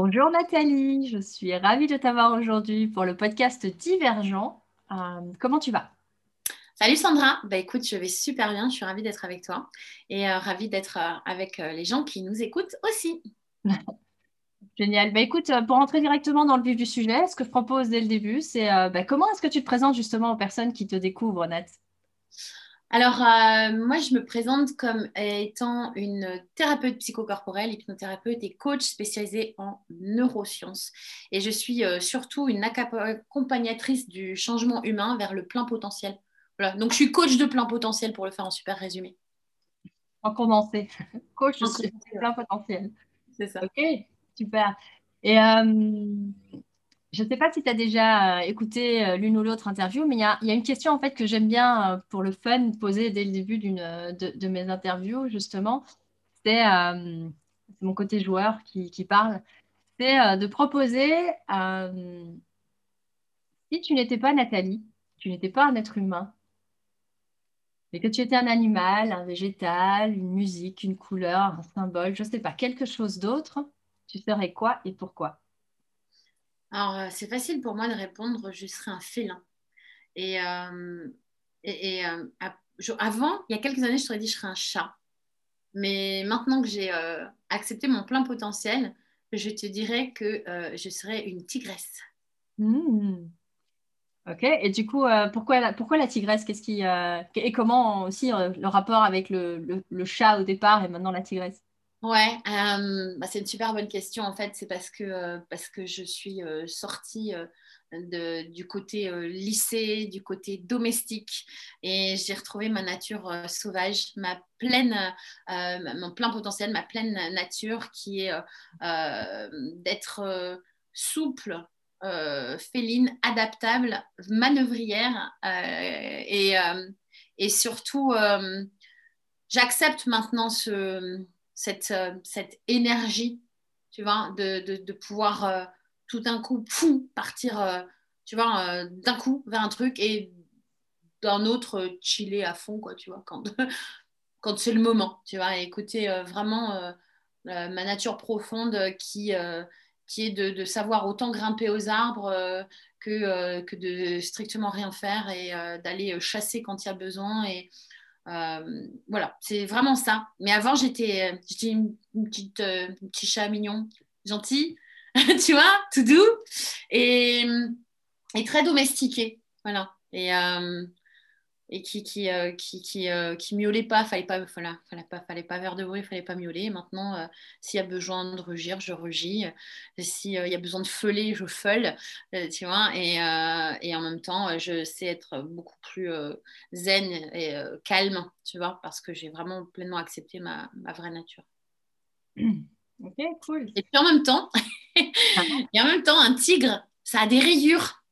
Bonjour Nathalie, je suis ravie de t'avoir aujourd'hui pour le podcast Divergent. Euh, comment tu vas? Salut Sandra, bah écoute, je vais super bien, je suis ravie d'être avec toi et euh, ravie d'être euh, avec les gens qui nous écoutent aussi. Génial. Bah écoute, pour entrer directement dans le vif du sujet, ce que je propose dès le début, c'est bah, comment est-ce que tu te présentes justement aux personnes qui te découvrent, Nat? Alors, euh, moi, je me présente comme étant une thérapeute psychocorporelle, hypnothérapeute et coach spécialisée en neurosciences. Et je suis euh, surtout une accompagnatrice du changement humain vers le plein potentiel. Voilà. Donc, je suis coach de plein potentiel pour le faire en super résumé. En condensé. coach de plein potentiel. C'est ça. Ok, super. Et euh, je ne sais pas si tu as déjà euh, écouté euh, l'une ou l'autre interview, mais il y a, une question en fait que j'aime bien euh, pour le fun poser dès le début d'une de, mes interviews, justement. C'est mon côté joueur qui, parle. C'est de proposer si tu n'étais pas Nathalie, tu n'étais pas un être humain, mais que tu étais un animal, un végétal, une musique, une couleur, un symbole, je ne sais pas, quelque chose d'autre, tu serais quoi et pourquoi? Alors, euh, c'est facile pour moi de répondre, je serais un félin. Et, euh, euh, avant, il y a quelques années, je t'aurais dit, je serais un chat. Mais maintenant que j'ai accepté mon plein potentiel, je te dirais que je serais une tigresse. Mmh. Ok, et du coup, pourquoi, la, pourquoi la tigresse? Qu'est-ce qui, Et comment aussi le rapport avec le, le, chat au départ et maintenant la tigresse? Ouais, bah, c'est une super bonne question. En fait, c'est parce que, parce que je suis sortie du côté lycée, du côté domestique, et j'ai retrouvé ma nature sauvage, ma pleine, mon plein potentiel, ma pleine nature, qui est d'être souple, féline, adaptable, manœuvrière, et, et surtout, j'accepte maintenant ce cette, euh, cette énergie, tu vois, de, de, pouvoir euh, tout d'un coup partir, euh, tu vois, d'un coup vers un truc et d'un autre chiller à fond, quoi, tu vois, quand, quand c'est le moment, tu vois, écouter vraiment ma nature profonde qui, qui est de, savoir autant grimper aux arbres que, que de strictement rien faire et d'aller chasser quand il y a besoin et voilà, c'est vraiment ça. Mais avant, j'étais une, petite, euh, petit chat mignon, gentil, tu vois, tout doux et, très domestiqué. Voilà. Et, euh, et qui qui, euh, qui, qui, euh, qui, miaulait pas, fallait pas, voilà, fallait pas, fallait pas faire de bruit, fallait pas miauler. Maintenant, euh, s'il y a besoin de rugir, je rugis. S'il y a besoin de feuler, je feule, tu vois. Et, et, en même temps, je sais être beaucoup plus zen et calme, tu vois, parce que j'ai vraiment pleinement accepté ma, ma, vraie nature. Ok, cool. Et puis en même temps, ah et en même temps, un tigre, ça a des rayures,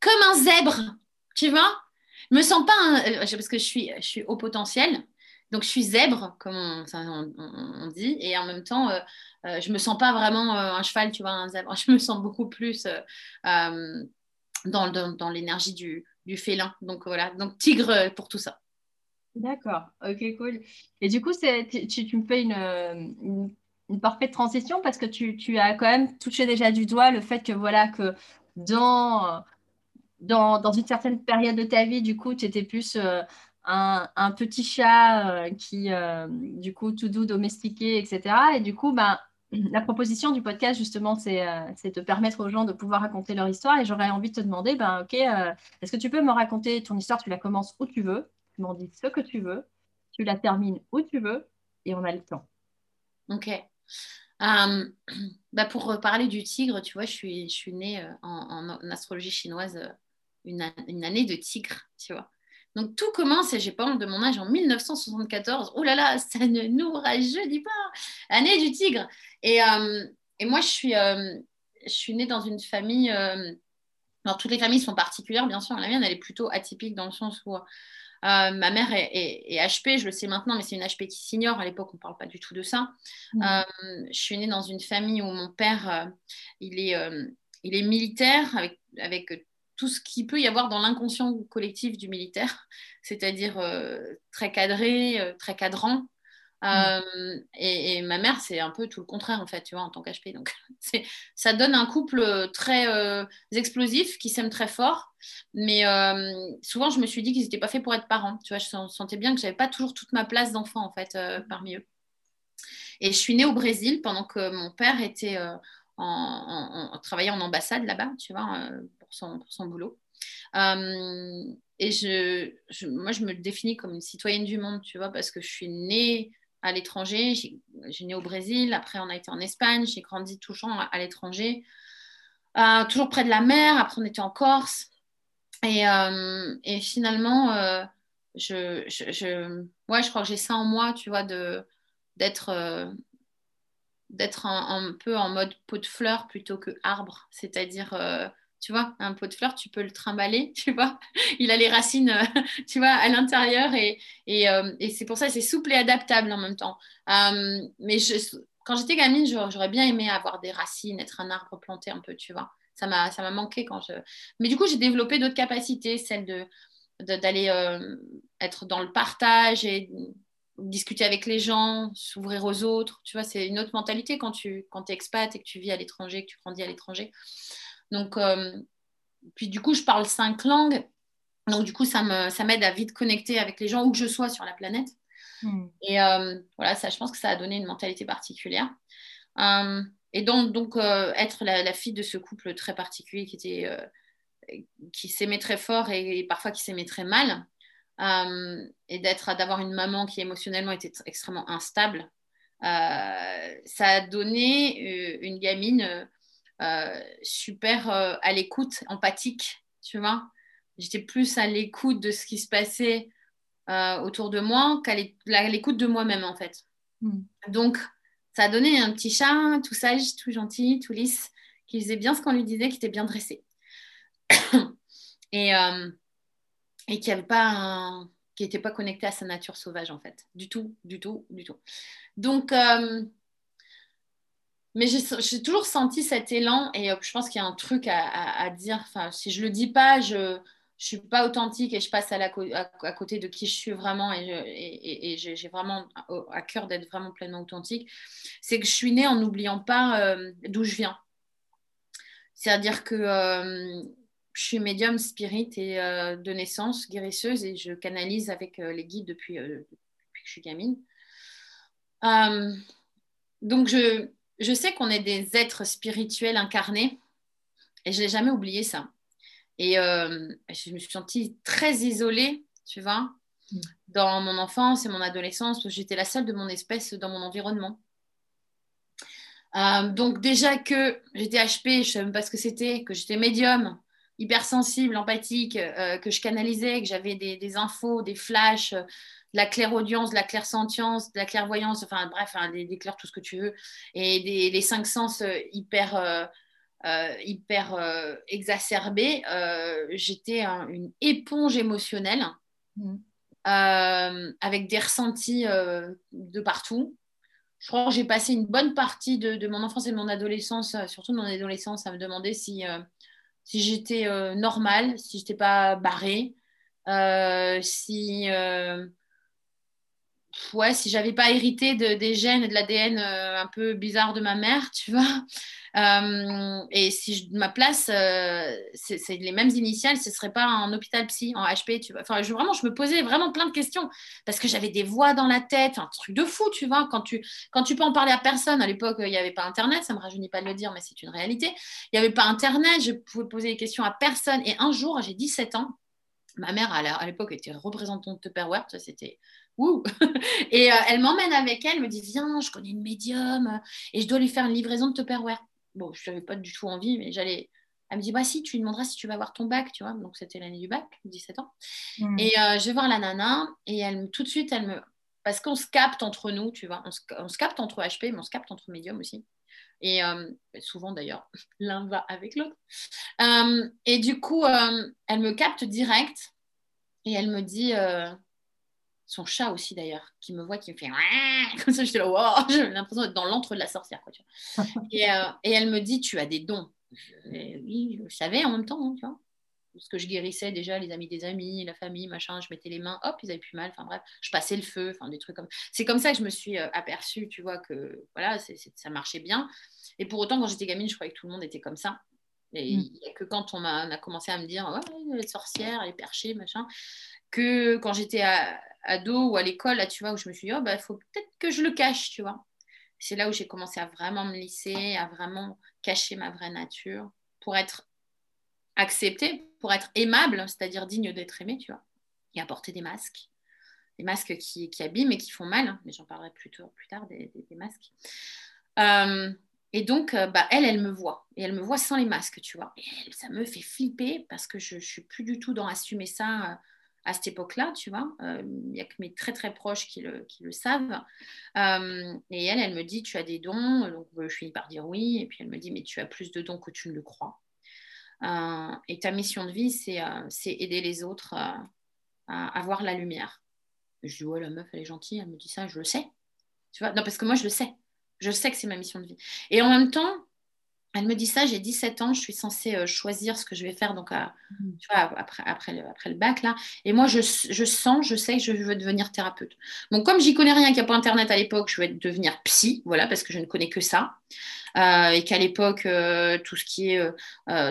comme un zèbre, tu vois je me sens pas, euh, parce que je suis, je suis au potentiel, donc je suis zèbre, comme on, dit, et en même temps, euh, euh, je me sens pas vraiment un cheval, tu vois, un zèbre. Je me sens beaucoup plus dans, dans, l'énergie du, félin. Donc voilà, donc tigre pour tout ça. D'accord, ok, cool. Et du coup, tu, me fais une, une, parfaite transition parce que tu, tu, as quand même touché déjà du doigt le fait que voilà que dans dans, une certaine période de ta vie, du coup, tu étais plus euh, un, petit chat euh, qui, euh, du coup, tout doux, domestiqué, etc. Et du coup, ben, la proposition du podcast, justement, c'est de permettre aux gens de pouvoir raconter leur histoire. Et j'aurais envie de te demander, ben, OK, est-ce que tu peux me raconter ton histoire? Tu la commences où tu veux, tu m'en dis ce que tu veux, tu la termines où tu veux, et on a le temps. OK. bah pour parler du tigre, tu vois, je suis, née en astrologie chinoise une, année de tigre, tu vois. Donc tout commence, et j'ai pas honte de mon âge, en 1974. Oh là là, ça ne nous rajeunit pas. Année du tigre. Et, euh, et moi, je suis, euh, je suis née dans une famille. Euh, alors, toutes les familles sont particulières, bien sûr. La mienne, elle est plutôt atypique dans le sens où ma mère est, HP, je le sais maintenant, mais c'est une HP qui s'ignore. À l'époque, on ne parle pas du tout de ça. Mmh. je suis née dans une famille où mon père, il, est, il est militaire avec, avec tout ce qu'il peut y avoir dans l'inconscient collectif du militaire, c'est-à-dire euh, très cadré, euh, très cadrant, Euh, et, ma mère, c'est un peu tout le contraire, en fait, tu vois, en tant qu'HP. Donc, ça donne un couple très euh, explosif qui s'aime très fort. Mais souvent, je me suis dit qu'ils n'étaient pas faits pour être parents. Tu vois, je sentais bien que je n'avais pas toujours toute ma place d'enfant, en fait, parmi eux. Et je suis née au Brésil pendant que mon père était en, travaillait en ambassade là-bas, tu vois, pour son, pour son boulot. et je, je, moi, je me définis comme une citoyenne du monde, tu vois, parce que je suis née à l'étranger. J'ai né au Brésil, après on a été en Espagne, j'ai grandi toujours à, l'étranger, euh, toujours près de la mer, après on était en Corse. Et, euh, et finalement, euh, je, je, ouais, je crois que j'ai ça en moi, tu vois, d'être d'être un, peu en mode pot de fleurs plutôt que arbre, c'est-à-dire tu vois, un pot de fleurs, tu peux le trimballer, tu vois. Il a les racines, euh, tu vois, à l'intérieur et, euh, et, c'est pour ça c'est souple et adaptable en même temps. Euh, mais quand j'étais gamine, j'aurais bien aimé avoir des racines, être un arbre planté un peu, tu vois. Ça m'a, ça m'a manqué quand je. Mais du coup, j'ai développé d'autres capacités, celle de, d'aller être dans le partage et discuter avec les gens, s'ouvrir aux autres. Tu vois, c'est une autre mentalité quand tu quand es expat et que tu vis à l'étranger, que tu grandis à l'étranger. Donc, euh, puis du coup, je parle cinq langues. Donc, du coup, ça m'aide à vite connecter avec les gens où que je sois sur la planète. Hmm. Et euh, voilà, ça, je pense que ça a donné une mentalité particulière. Euh, et donc, donc être la, fille de ce couple très particulier qui était qui s'aimait très fort et, parfois qui s'aimait très mal, et d'être d'avoir une maman qui émotionnellement était extrêmement instable, ça a donné une gamine euh, super euh, à l'écoute, empathique, tu vois. J'étais plus à l'écoute de ce qui se passait euh, autour de moi qu'à l'écoute de moi-même, en fait. Hmm. Donc, ça a donné un petit chat, tout sage, tout gentil, tout lisse, qui faisait bien ce qu'on lui disait, qui était bien dressé. et, et qui pas n'était pas connecté à sa nature sauvage en fait du tout du tout du tout donc mais j'ai toujours senti cet élan et euh, je pense qu'il y a un truc à, dire. Enfin, si je le dis pas, je ne suis pas authentique et je passe à, côté de qui je suis vraiment et, j'ai vraiment à cœur d'être vraiment pleinement authentique. C'est que je suis née en n'oubliant pas euh, d'où je viens. C'est-à-dire que euh, je suis médium spirit et de naissance, guérisseuse et je canalise avec les guides depuis, depuis, que je suis gamine. donc je je sais qu'on est des êtres spirituels incarnés et je n'ai jamais oublié ça. Et euh, je me suis sentie très isolée, tu vois, mm. dans mon enfance et mon adolescence, parce que j'étais la seule de mon espèce dans mon environnement. Euh, donc déjà que j'étais HP, je ne savais même pas ce que c'était, que j'étais médium, hypersensible, empathique, euh, que je canalisais, que j'avais des, des, infos, des flashs, la clairaudience, de la clairsentience, de la clairvoyance, enfin bref, hein, des, clairs, tout ce que tu veux, et des, les cinq sens euh, hyper, euh, euh, hyper exacerbés, j'étais une éponge émotionnelle mmh. avec des ressentis de partout. Je crois que j'ai passé une bonne partie de, mon enfance et de mon adolescence, surtout de mon adolescence, à me demander si, si j'étais normale, si je n'étais pas barrée, si ouais, si j'avais pas hérité de, des gènes et de l'ADN euh, un peu bizarre de ma mère, tu vois. Euh, et si je, ma place, euh, c'est les mêmes initiales, ce serait pas en hôpital psy, en HP, tu vois. Enfin, je, vraiment, je me posais vraiment plein de questions parce que j'avais des voix dans la tête, un truc de fou, tu vois. Quand tu, quand tu peux en parler à personne, à l'époque, il n'y avait pas Internet, ça me rajeunit pas de le dire, mais c'est une réalité. Il n'y avait pas Internet, je pouvais poser des questions à personne. Et un jour, j'ai 17 ans, ma mère, à l'époque, était représentante de Tupperware, c'était et euh, elle m'emmène avec elle, me dit Viens, je connais une médium euh, et je dois lui faire une livraison de Tupperware. Bon, je n'avais pas du tout envie, mais j'allais. Elle me dit Bah, si, tu lui demanderas si tu vas avoir ton bac, tu vois. Donc, c'était l'année du bac, 17 ans. Hmm. Et euh, je vais voir la nana et elle, tout de suite, elle me. Parce qu'on se capte entre nous, tu vois. On se, capte entre HP, mais on se capte entre médiums aussi. Et souvent d'ailleurs, l'un va avec l'autre. et du coup, elle me capte direct et elle me dit son chat aussi d'ailleurs, qui me voit, qui me fait comme ça, j'étais là, wow, j'ai l'impression d'être dans l'antre de la sorcière. Quoi, tu vois. et, euh, et, elle me dit, tu as des dons. oui, je savais en même temps, hein, tu vois. ce que je guérissais déjà, les amis des amis, la famille, machin, je mettais les mains, hop, ils avaient plus mal. Enfin bref, je passais le feu, enfin des trucs comme. C'est comme ça que je me suis euh, aperçue, tu vois, que voilà, ça marchait bien. Et pour autant, quand j'étais gamine, je croyais que tout le monde était comme ça. Et mm. que quand on a, a, commencé à me dire, ouais, elle est sorcière, elle est perchée, machin, que quand j'étais ado ou à l'école, là, tu vois, où je me suis dit, oh, bah, faut peut-être que je le cache, tu vois. C'est là où j'ai commencé à vraiment me lisser, à vraiment cacher ma vraie nature pour être acceptée, pour être aimable, c'est-à-dire digne d'être aimée, tu vois, et à porter des masques. Des masques qui, qui abîment et qui font mal, hein, mais j'en parlerai plus, plus tard des, des, masques. Euh, et donc, euh, bah, elle, elle me voit. Et elle me voit sans les masques, tu vois. Et ça me fait flipper parce que je ne suis plus du tout dans assumer ça euh, à cette époque-là, tu vois. Il n'y a que mes très, très proches qui le, qui le savent. et elle, elle me dit, tu as des dons. Donc, je finis par dire oui. Et puis, elle me dit, mais tu as plus de dons que tu ne le crois. et ta mission de vie, c'est aider les autres à avoir la lumière. Je dis, ouais, la meuf, elle est gentille. Elle me dit ça, je le sais. Tu vois, non, parce que moi, je le sais. Je sais que c'est ma mission de vie. Et en même temps, elle me dit ça, j'ai 17 ans, je suis censée euh, choisir ce que je vais faire donc mmh. tu vois, après, après, le, après le bac. là. Et moi, je, je, sens, je sais que je veux devenir thérapeute. Donc, comme j'y connais rien, qu'il n'y a pas Internet à l'époque, je vais devenir psy, voilà, parce que je ne connais que ça. Euh, et qu'à l'époque, euh, tout ce qui est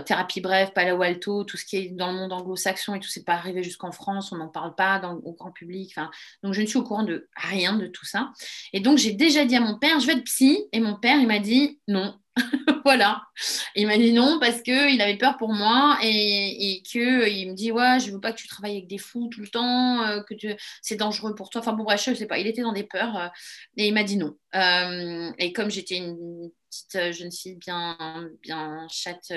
thérapie brève, Palo Alto, tout ce qui est dans le monde anglo-saxon et tout, c'est pas arrivé jusqu'en France, on n'en parle pas dans, au grand public. Donc, je ne suis au courant de rien de tout ça. Et donc, j'ai déjà dit à mon père, je vais être psy. Et mon père, il m'a dit, non, voilà. Il m'a dit non parce qu'il avait peur pour moi et, et qu'il me dit Ouais, je veux pas que tu travailles avec des fous tout le temps, euh, que c'est dangereux pour toi. Enfin bon, bref, je sais pas. Il était dans des peurs euh, et il m'a dit non. Euh, et comme j'étais une petite jeune fille bien, bien chatte,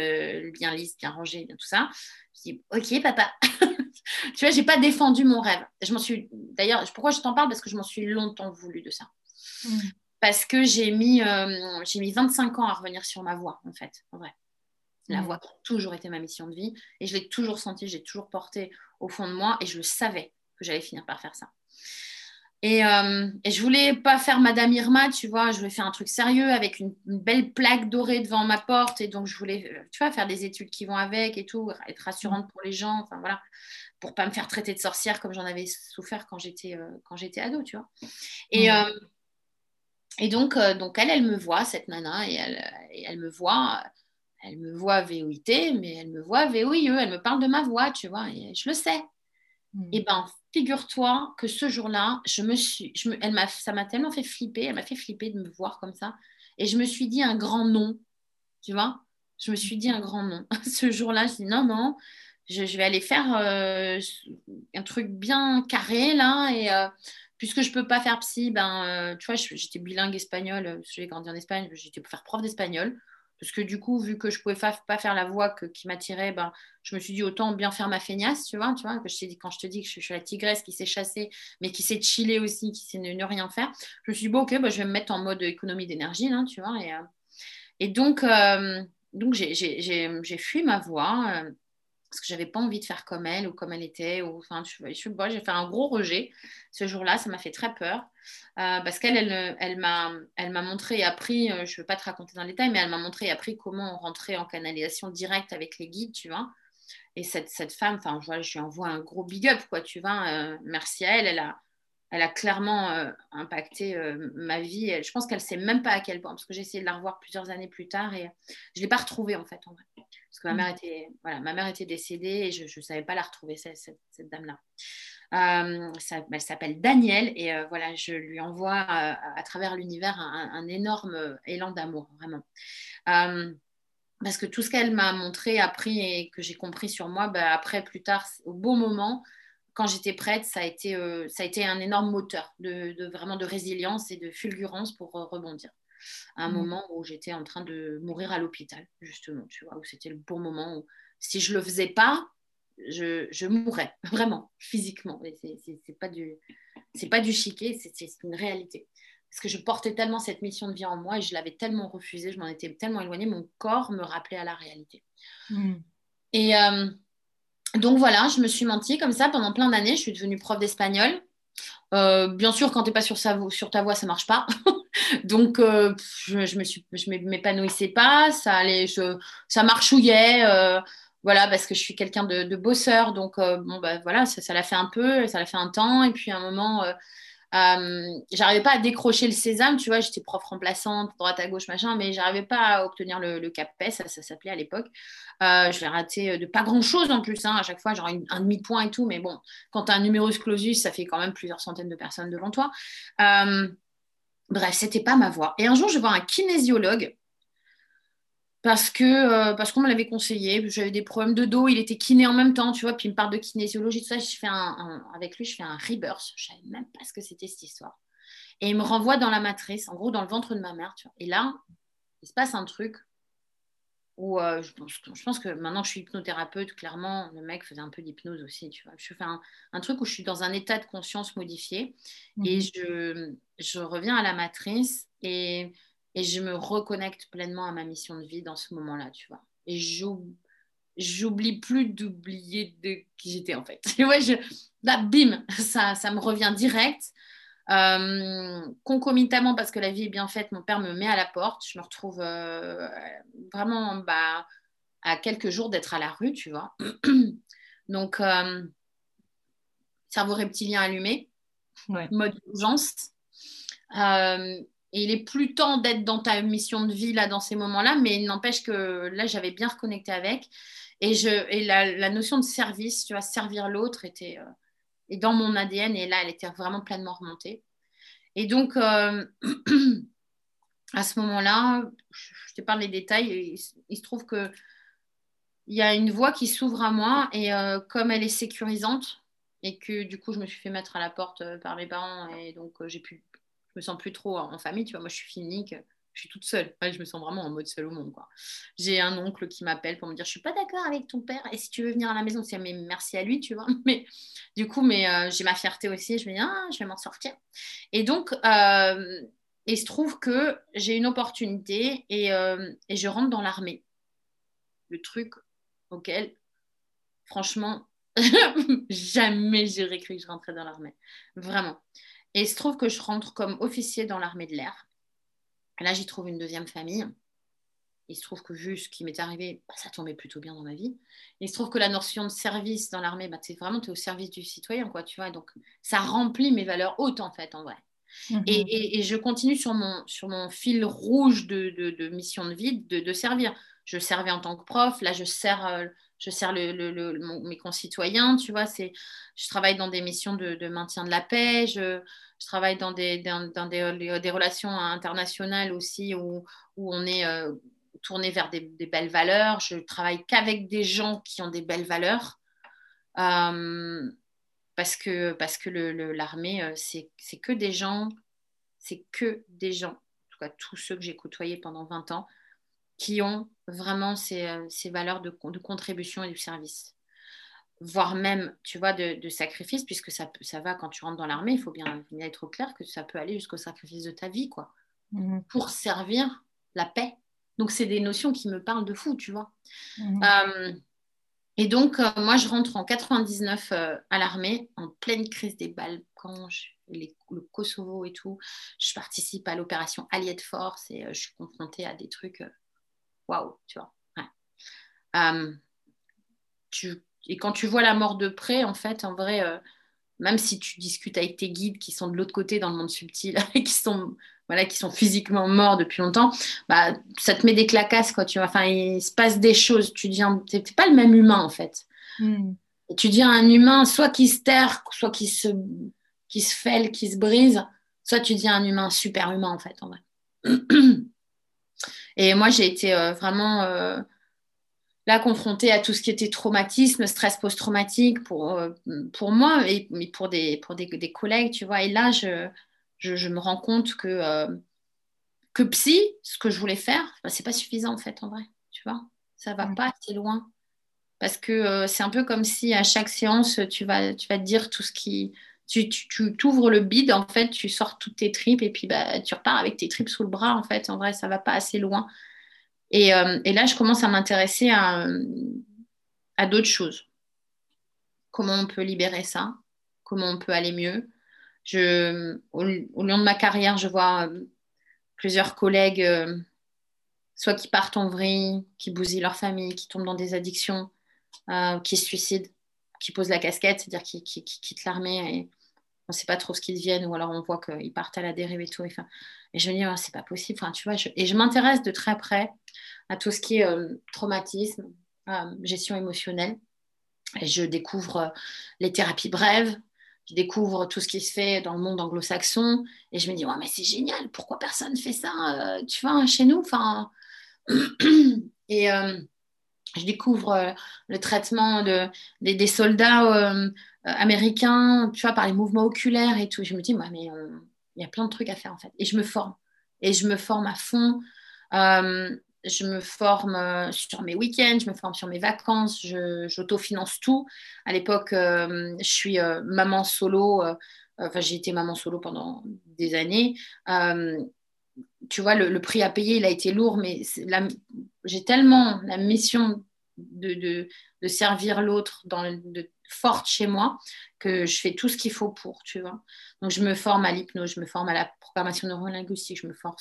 bien lisse, bien rangée, bien tout ça, je dis Ok, papa. tu vois, j'ai pas défendu mon rêve. Je m'en suis. D'ailleurs, pourquoi je t'en parle? Parce que je m'en suis longtemps voulu de ça. Mmh parce que j'ai mis, euh, j'ai mis 25 ans à revenir sur ma voix, en fait, en vrai. La mm. voix qui a toujours été ma mission de vie, et je l'ai toujours senti, j'ai toujours porté au fond de moi, et je le savais que j'allais finir par faire ça. Et, euh, et, je voulais pas faire Madame Irma, tu vois, je voulais faire un truc sérieux avec une, belle plaque dorée devant ma porte, et donc je voulais, euh, tu vois, faire des études qui vont avec et tout, être rassurante pour les gens, enfin voilà, pour pas me faire traiter de sorcière comme j'en avais souffert quand j'étais euh, quand j'étais ado, tu vois. Et, mm. Et donc, euh, donc elle, elle me voit, cette nana, et elle, elle me voit, elle me voit VOIT, mais elle me voit VOIE, elle me parle de ma voix, tu vois, et je le sais. Hmm. Et ben, figure-toi que ce jour-là, je me suis, je me, elle m'a, ça m'a tellement fait flipper, elle m'a fait flipper de me voir comme ça, et je me suis dit un grand nom, tu vois, je me suis dit un grand nom. ce jour-là, je dis non, non, je, vais aller faire euh, un truc bien carré là, et euh, puisque je peux pas faire psy, ben, euh, tu vois, j'étais bilingue espagnol, euh, j'ai grandi en Espagne, j'étais pour faire prof d'espagnol. Parce que du coup, vu que je pouvais pas faire la voix qui m'attirait, ben, je me suis dit autant bien faire ma feignasse, tu vois, tu vois que je dit, quand je te dis que je, suis la tigresse qui s'est chassée, mais qui sait chiller aussi, qui sait ne, rien faire, je me suis dit, bon, ok, ben, je vais me mettre en mode économie d'énergie, là, tu vois. Et, euh, donc j'ai fui ma voix parce que j'avais pas envie de faire comme elle ou comme elle était. Ou, j'ai fait un gros rejet ce jour-là, ça m'a fait très peur. Euh, parce qu'elle, elle, elle, m'a, elle m'a montré et appris, euh, je veux pas te raconter dans les détails, mais elle m'a montré et appris comment rentrer en canalisation directe avec les guides, tu vois. Et cette, cette femme, enfin, je, lui envoie un gros big up, quoi, tu vois. Euh, merci à elle, elle a, elle a clairement impacté ma vie. je pense qu'elle ne sait même pas à quel point, parce que j'ai essayé de la revoir plusieurs années plus tard et je ne l'ai pas retrouvée, en fait. Parce que ma mm. mère était, voilà, ma mère était décédée et je ne savais pas la retrouver, cette, cette, dame-là. Euh, elle s'appelle Danielle et euh, voilà, je lui envoie euh, à travers l'univers un, énorme élan d'amour, vraiment. parce que tout ce qu'elle m'a montré, appris et que j'ai compris sur moi, bah, après, plus tard, au bon moment, quand j'étais prête, ça a, été, ça a été un énorme moteur de, de, vraiment de résilience et de fulgurance pour rebondir à un mmh. moment où j'étais en train de mourir à l'hôpital, justement, tu vois, où c'était le bon moment où si je le faisais pas, je, je mourrais, vraiment, physiquement. C'est pas du c'est pas du chiquet, c'est une réalité. Parce que je portais tellement cette mission de vie en moi et je l'avais tellement refusée, je m'en étais tellement éloignée, mon corps me rappelait à la réalité. Mmh. Et euh, donc voilà, je me suis menti comme ça pendant plein d'années. Je suis devenue prof d'espagnol. Euh, bien sûr, quand tu n'es pas sur, sa, sur ta voix, ça marche pas. Donc, euh, je, je, me suis, je m'épanouissais pas, ça allait, ça marchouillait. Euh, voilà, parce que je suis quelqu'un de, bosseur, donc bon, bah, voilà, ça l'a fait un peu, ça l'a fait un temps, et puis à un moment, euh, j'arrivais pas à décrocher le sésame, tu vois, j'étais prof remplaçante, droite à gauche, machin, mais j'arrivais pas à obtenir le, le CAPES, ça, s'appelait à l'époque. Euh, je l'ai raté de pas grand chose en plus, hein, à chaque fois, genre un demi-point et tout, mais bon, quand tu as un numerus clausus, ça fait quand même plusieurs centaines de personnes devant toi. Bref, c'était pas ma voie. Et un jour, je vois un kinésiologue parce que euh, parce qu'on me l'avait conseillé. J'avais des problèmes de dos, il était kiné en même temps, tu vois. Puis il me parle de kinésiologie, tout ça. Je fais un, avec lui, je fais un rebirth. Je savais même pas ce que c'était cette histoire. Et il me renvoie dans la matrice, en gros dans le ventre de ma mère, tu vois. Et là, il se passe un truc où euh, je, pense, je, pense, que maintenant que je suis hypnothérapeute, clairement, le mec faisait un peu d'hypnose aussi, tu vois. Je fais un, un, truc où je suis dans un état de conscience modifié et mhm. je, je reviens à la matrice et et je me reconnecte pleinement à ma mission de vie dans ce moment-là, tu vois. Et j'oublie plus d'oublier de qui j'étais en fait. Et ouais, je, là, bim, ça, ça me revient direct. Euh, concomitamment, parce que la vie est bien faite, mon père me met à la porte. Je me retrouve euh, vraiment bah, à quelques jours d'être à la rue, tu vois. Donc, euh, cerveau reptilien allumé, mode urgence. Et il est plus temps d'être dans ta mission de vie là dans ces moments-là, mais il n'empêche que là j'avais bien reconnecté avec et je et la, notion de service, tu vois, servir l'autre était euh, dans mon ADN et là elle était vraiment pleinement remontée. Et donc euh, à ce moment-là, je te parle des détails, il, se trouve que il y a une voie qui s'ouvre à moi et euh, comme elle est sécurisante et que du coup je me suis fait mettre à la porte par mes parents et donc j'ai je me sens plus trop en famille, tu vois. Moi, je suis je suis toute seule. je me sens vraiment en mode seule au monde. J'ai un oncle qui m'appelle pour me dire, je suis pas d'accord avec ton père. Et si tu veux venir à la maison, c'est mais merci à lui, tu vois. Mais du coup, mais euh, j'ai ma fierté aussi. Je me dis, ah, je vais m'en sortir. Et donc, euh, il se trouve que j'ai une opportunité et, euh, et je rentre dans l'armée. Le truc auquel, franchement, jamais j'aurais cru que je rentrais dans l'armée. Vraiment. Et il se trouve que je rentre comme officier dans l'armée de l'air. Là, j'y trouve une deuxième famille. Il se trouve que vu ce qui m'est arrivé, bah, ça tombait plutôt bien dans ma vie. il se trouve que la notion de service dans l'armée, bah, c'est vraiment es au service du citoyen, quoi, tu vois. Donc, ça remplit mes valeurs hautes, en fait, en vrai. Mhm. Et, je continue sur mon, sur mon fil rouge de, de, mission de vie, de, de, servir. Je servais en tant que prof, là, je sers euh, je sers mes concitoyens, tu vois. Je travaille dans des missions de, maintien de la paix, je, travaille dans, des, relations internationales aussi où, on est euh, tourné vers des, belles valeurs. Je travaille qu'avec des gens qui ont des belles valeurs. Euh, parce que, l'armée, euh, c'est que des gens, c'est que des gens, en tout cas tous ceux que j'ai côtoyés pendant 20 ans, qui ont vraiment ces, euh, ces valeurs de, de, contribution et du service. Voire même, tu vois, de, de sacrifice, puisque ça, ça va quand tu rentres dans l'armée, il faut bien, être au clair que ça peut aller jusqu'au sacrifice de ta vie, quoi, mhm. pour servir la paix. Donc, c'est des notions qui me parlent de fou, tu vois. Mhm. Euh, et donc, euh, moi, je rentre en 99 à l'armée, en pleine crise des Balkans, les, le Kosovo et tout. Je participe à l'opération Allied Force et je suis confrontée à des trucs waouh, tu vois. Euh, et quand tu vois la mort de près, en fait, en vrai, euh, même si tu discutes avec tes guides qui sont de l'autre côté dans le monde subtil, qui sont voilà, qui sont physiquement morts depuis longtemps, bah, ça te met des clacasses, quoi, tu vois. Enfin, il se passe des choses. Tu deviens, t'es pas le même humain, en fait. Hmm. tu deviens un humain, soit qui se terre, soit qui se, qui se fêle, qui se brise, soit tu deviens un humain super humain, en fait, en vrai. Et moi, j'ai été euh, vraiment euh, là confrontée à tout ce qui était traumatisme, stress post-traumatique pour, euh, pour moi et pour, des, pour des, des, collègues, tu vois. Et là, je, je, me rends compte que, que psy, ce que je voulais faire, bah, c'est pas suffisant en fait, en vrai, tu vois. Ça va pas assez loin. Parce que c'est un peu comme si à chaque séance, tu vas, tu vas te dire tout ce qui, tu, tu, t'ouvres le bide, en fait, tu sors toutes tes tripes et puis bah, tu repars avec tes tripes sous le bras, en fait. En vrai, ça va pas assez loin. Et, euh, et là, je commence à m'intéresser à, à d'autres choses. Comment on peut libérer ça? Comment on peut aller mieux? Je, au, long de ma carrière, je vois euh, plusieurs collègues, euh, soit qui partent en vrille, qui bousillent leur famille, qui tombent dans des addictions, qui se suicident, qui posent la casquette, c'est-à-dire qui, qui, quittent l'armée on ne sait pas trop ce qu'ils deviennent, ou alors on voit qu'ils partent à la dérive et tout. Et, je me dis, oh, c'est pas possible. Enfin, tu vois, et je m'intéresse de très près à tout ce qui est traumatisme, gestion émotionnelle. Et je découvre les thérapies brèves, je découvre tout ce qui se fait dans le monde anglo-saxon et je me dis, mais c'est génial, pourquoi personne fait ça, euh, tu vois, chez nous enfin, euh, je découvre euh, le traitement de, des, soldats américains, tu vois, par les mouvements oculaires et tout. Je me dis, mais il y a plein de trucs à faire en fait. Et je me forme. Et je me forme à fond je me forme euh, sur mes week-ends, je me forme sur mes vacances, j'autofinance tout. À l'époque, euh, je suis euh, maman solo, enfin j'ai été maman solo pendant des années. Tu vois, le, prix à payer, il a été lourd, mais j'ai tellement la mission de, de, servir l'autre de, forte chez moi que je fais tout ce qu'il faut pour, tu vois. Donc, je me forme à l'hypnose, je me forme à la programmation neurolinguistique, je me forme,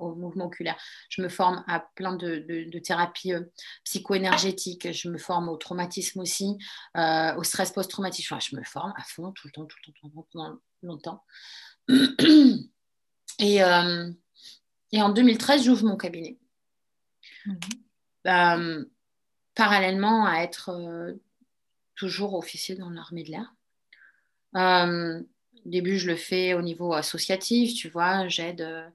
au mouvement oculaire, je me forme à plein de, thérapies euh, psycho-énergétiques, je me forme au traumatisme aussi, euh, au stress post-traumatique. Enfin, je me forme à fond tout le temps, tout le temps, tout le temps pendant longtemps. Et, euh, et en 2013, j'ouvre mon cabinet. Mhm. parallèlement à être toujours officier dans l'armée de l'air. Euh, au début, je le fais au niveau associatif, tu vois, j'aide, euh,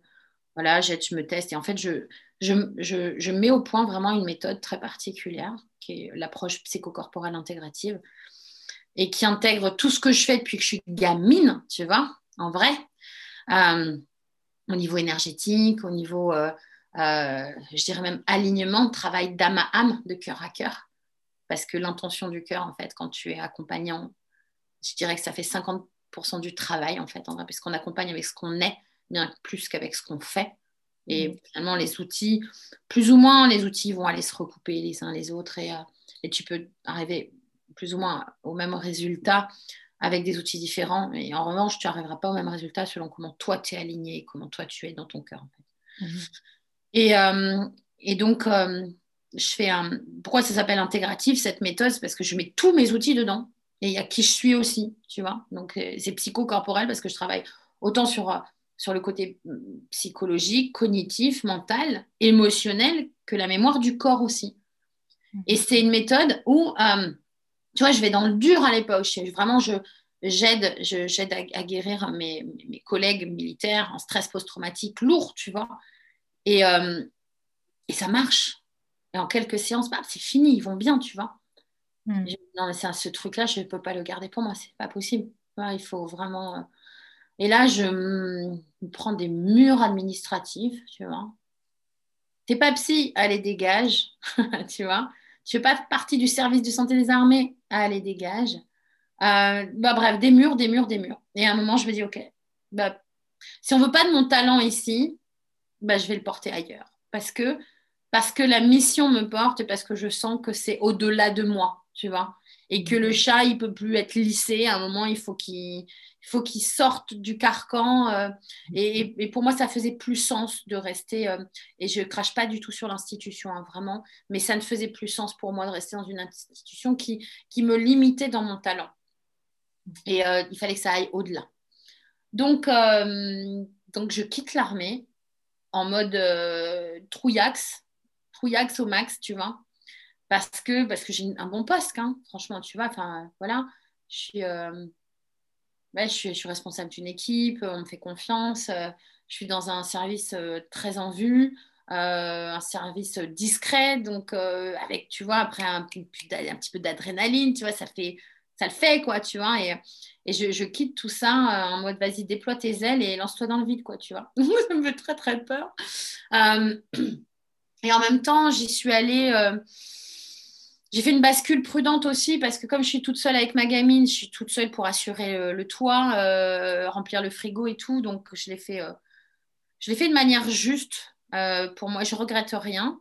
voilà, j'aide, je me teste. Et en fait, je, je, je, mets au point vraiment une méthode très particulière, qui est l'approche psychocorporelle intégrative, et qui intègre tout ce que je fais depuis que je suis gamine, tu vois, en vrai, euh, au niveau énergétique, au niveau, je dirais même alignement, travail d'âme à âme, de cœur à cœur parce que l'intention du cœur, en fait, quand tu es accompagnant, je dirais que ça fait 50% du travail, en fait, en vrai, puisqu'on accompagne avec ce qu'on est, bien plus qu'avec ce qu'on fait. Et mmh. finalement, les outils, plus ou moins, les outils vont aller se recouper les uns les autres et, euh, et tu peux arriver plus ou moins au même résultat avec des outils différents. Et en revanche, tu n'arriveras pas au même résultat selon comment toi tu es aligné, comment toi tu es dans ton cœur. En fait. Et, euh, et, donc, euh, je fais un. Pourquoi ça s'appelle intégratif cette méthode? C'est parce que je mets tous mes outils dedans. Et il y a qui je suis aussi, tu vois? Donc, euh, c'est psychocorporel parce que je travaille autant sur, sur le côté mm, psychologique, cognitif, mental, émotionnel, que la mémoire du corps aussi. Et mhm. c'est une méthode où, euh, tu vois, je vais dans le dur à l'époque. Vraiment, je, j'aide, j'aide à, guérir mes, mes, collègues militaires en stress post-traumatique lourd, tu vois. Et, et ça marche en quelques séances, bah, c'est fini, ils vont bien, tu vois. Hmm. non, mais ce truc-là, je ne peux pas le garder pour moi, c'est pas possible. il faut vraiment. Euh, et là, je me prends des murs administratifs, tu vois. T'es pas psy, allez, dégage, tu vois. Tu fais pas partie du service de santé des armées, allez, dégage. Euh, bah, bref, des murs, des murs, des murs. Et à un moment, je me dis, OK, bah, si on veut pas de mon talent ici, bah, je vais le porter ailleurs. Parce que parce que la mission me porte et parce que je sens que c'est au-delà de moi, tu vois. Et que le mhm. chat, il peut plus être lissé. À un moment, il faut qu'il faut qu'il sorte du carcan. Euh, et, pour moi, ça faisait plus sens de rester. Euh, et je crache pas du tout sur l'institution, hein, vraiment. Mais ça ne faisait plus sens pour moi de rester dans une institution qui, qui me limitait dans mon talent. Et euh, il fallait que ça aille au-delà. Donc, donc, je quitte l'armée en mode trouillax trouillax au max, tu vois. Parce que, parce que j'ai un bon poste, hein, franchement, tu vois. Enfin, voilà. Je suis, euh, je, suis, responsable d'une équipe, on me fait confiance. Euh, je suis dans un service euh, très en vue. un service discret, donc avec, tu vois, après un, petit peu d'adrénaline, tu vois, ça fait, ça le fait, quoi, tu vois, et, et je, quitte tout ça en mode, vas-y, déploie tes ailes et lance-toi dans le vide, quoi, tu vois. ça me fait très, très peur. Et en même temps, j'y suis allée. J'ai fait une bascule prudente aussi parce que comme je suis toute seule avec ma gamine, je suis toute seule pour assurer euh, le toit, euh, remplir le frigo et tout. Donc je l'ai fait, je l'ai fait de manière juste. pour moi, je regrette rien.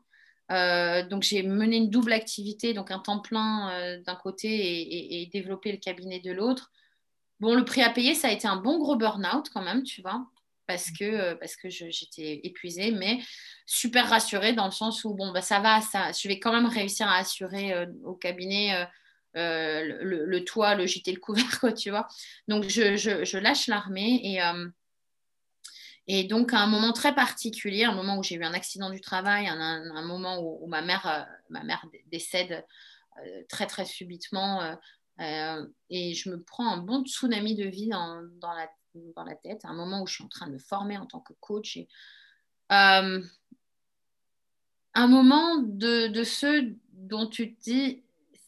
donc j'ai mené une double activité, donc un temps plein d'un côté et, et, développer le cabinet de l'autre. Bon, le prix à payer, ça a été un bon gros burn-out quand même, tu vois. Parce que, parce que j'étais épuisée, mais super rassurée dans le sens où, bon, bah, ça va, ça, je vais quand même réussir à assurer au cabinet le, toit, le gîte et le couvert, quoi, tu vois. Donc, je, je lâche l'armée et et donc, à un moment très particulier, un moment où j'ai eu un accident du travail, un, moment où, ma, mère, euh, ma mère décède euh, très, très subitement, euh, et je me prends un bon tsunami de vie dans, dans, la, dans, la, tête, un moment où je suis en train de me former en tant que coach. Et, un moment de, de ceux dont tu te dis,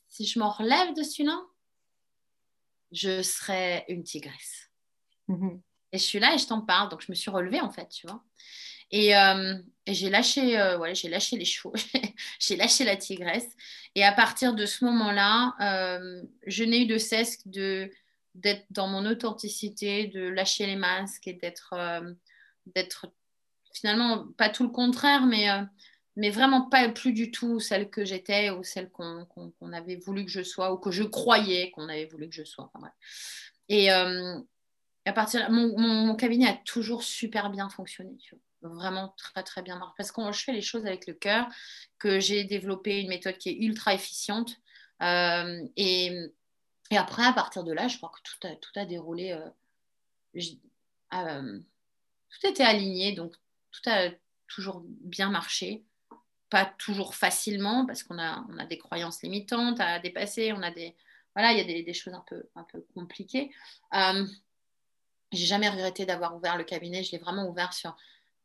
si je m'en relève de celui-là, je serai une tigresse. Mm-hmm. Et je suis là et je t'en parle. Donc, je me suis relevée, en fait, tu vois. Et, euh, j'ai lâché, euh, j'ai lâché les chevaux, j'ai lâché la tigresse. Et à partir de ce moment-là, euh, je n'ai eu de cesse de, d'être dans mon authenticité, de lâcher les masques et d'être, d'être finalement pas tout le contraire, mais, mais vraiment pas plus du tout celle que j'étais ou celle qu'on, avait voulu que je sois ou que je croyais qu'on avait voulu que je sois. Et, à partir mon, cabinet a toujours super bien fonctionné, vraiment très très bien parce que je fais les choses avec le cœur, que j'ai développé une méthode qui est ultra efficiente euh, et, après à partir de là, je crois que tout a, tout a déroulé, euh, euh, tout était aligné, donc tout a toujours bien marché, pas toujours facilement parce qu'on a, on a des croyances limitantes à dépasser, on a des voilà, il y a des, choses un peu, un peu compliquées. J'ai jamais regretté d'avoir ouvert le cabinet. Je l'ai vraiment ouvert sur.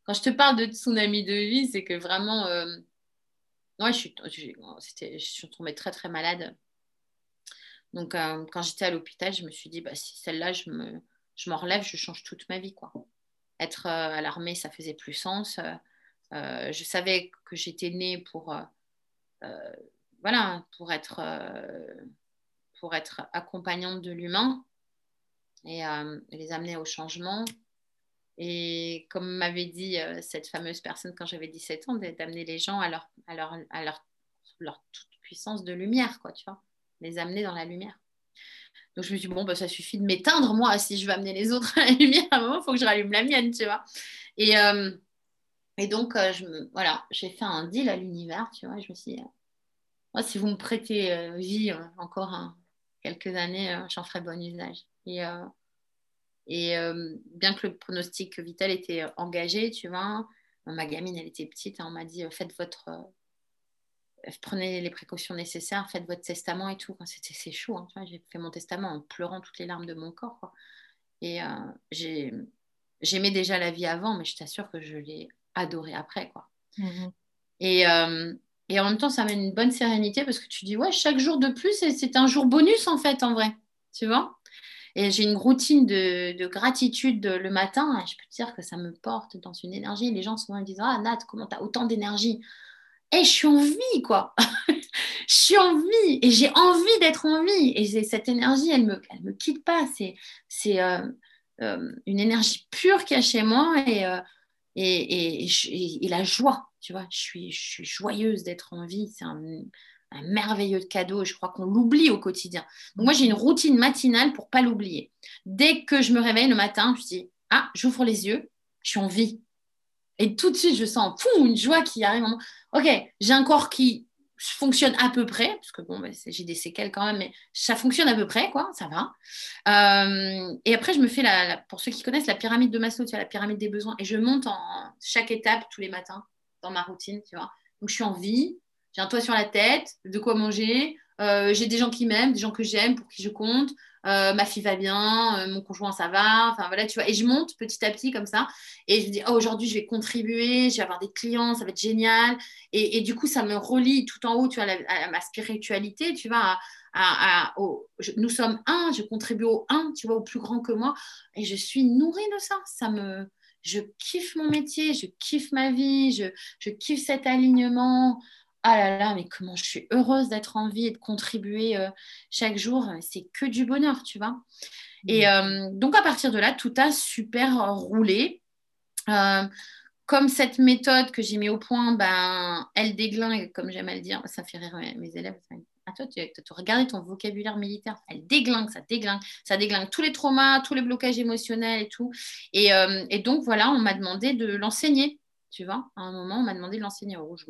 Quand je te parle de tsunami de vie, c'est que vraiment. Euh... je suis, je suis tombée très, très malade. Donc, euh, quand j'étais à l'hôpital, je me suis dit, bah, si celle-là, je me, je m'en relève, je change toute ma vie. Quoi. Être euh, à l'armée, ça faisait plus sens. Euh, je savais que j'étais née pour, voilà, pour, être, pour être accompagnante de l'humain et les amener au changement. Et comme m'avait dit cette fameuse personne quand j'avais 17 ans, d'amener les gens à leur, à leur, à leur, leur toute puissance de lumière, quoi, tu vois, les amener dans la lumière. Donc je me suis dit, bon, bah, ça suffit de m'éteindre, moi, si je veux amener les autres à la lumière, à un moment, il faut que je rallume la mienne, tu vois. Et, euh, et donc, me, voilà, j'ai fait un deal à l'univers, tu vois, je me suis dit, moi, si vous me prêtez vie encore quelques années, j'en ferai bon usage. Et, euh, et euh, bien que le pronostic vital était engagé, tu vois, ma gamine, elle était petite, hein, on m'a dit faites votre. Prenez les précautions nécessaires, faites votre testament et tout. C'était c'est chaud. Hein, j'ai fait mon testament en pleurant toutes les larmes de mon corps. Quoi. Et euh, j'aimais déjà la vie avant, mais je t'assure que je l'ai adorée après. Quoi. Mmh et, et, en même temps, ça mène une bonne sérénité parce que tu dis, ouais, chaque jour de plus, c'est un jour bonus en fait, en vrai. Tu vois et j'ai une routine de, gratitude le matin. Je peux te dire que ça me porte dans une énergie. Les gens souvent me disent Ah, Nat, comment tu as autant d'énergie? Et je suis en vie, quoi. je suis en vie et j'ai envie d'être en vie. Et cette énergie, elle ne me, elle me quitte pas. C'est, euh, euh, une énergie pure qu'il y a chez moi et, euh, et, et, la joie. Je suis, joyeuse d'être en vie. C'est un, merveilleux cadeau je crois qu'on l'oublie au quotidien. Moi, j'ai une routine matinale pour pas l'oublier. Dès que je me réveille le matin, je dis ah, j'ouvre les yeux, je suis en vie. Et tout de suite, je sens une joie qui arrive. Ok, j'ai un corps qui fonctionne à peu près, parce que bon, bah, j'ai des séquelles quand même, mais ça fonctionne à peu près, quoi, ça va. Euh, et après, je me fais, la, pour ceux qui connaissent, la pyramide de Maslow, tu vois, la pyramide des besoins, et je monte en chaque étape tous les matins dans ma routine, tu vois. Donc, je suis en vie, j'ai un toit sur la tête, de quoi manger, euh, j'ai des gens qui m'aiment, des gens que j'aime, pour qui je compte, euh, ma fille va bien, euh, mon conjoint ça va, enfin tu vois, et je monte petit à petit comme ça, et je me dis, oh, aujourd'hui je vais contribuer, je vais avoir des clients, ça va être génial, et, du coup ça me relie tout en haut, tu vois, à, ma spiritualité, tu vois, nous sommes un, je contribue au un, tu vois, au plus grand que moi, et je suis nourrie de ça, ça me... Je kiffe mon métier, je kiffe ma vie, je, je kiffe cet alignement ah là là, mais comment je suis heureuse d'être en vie et de contribuer euh, chaque jour. C'est que du bonheur, tu vois. Et euh, donc, à partir de là, tout a super roulé. Euh, comme cette méthode que j'ai mis au point, ben, elle déglingue, comme j'aime à le dire, ça fait rire mes élèves, Ah, toi, tu regardé ton vocabulaire militaire. Elle déglingue, ça déglingue. Ça déglingue tous les traumas, tous les blocages émotionnels et tout. Et, euh, donc, voilà, on m'a demandé de l'enseigner. Tu vois, à un moment, on m'a demandé de l'enseigner. Oh, je,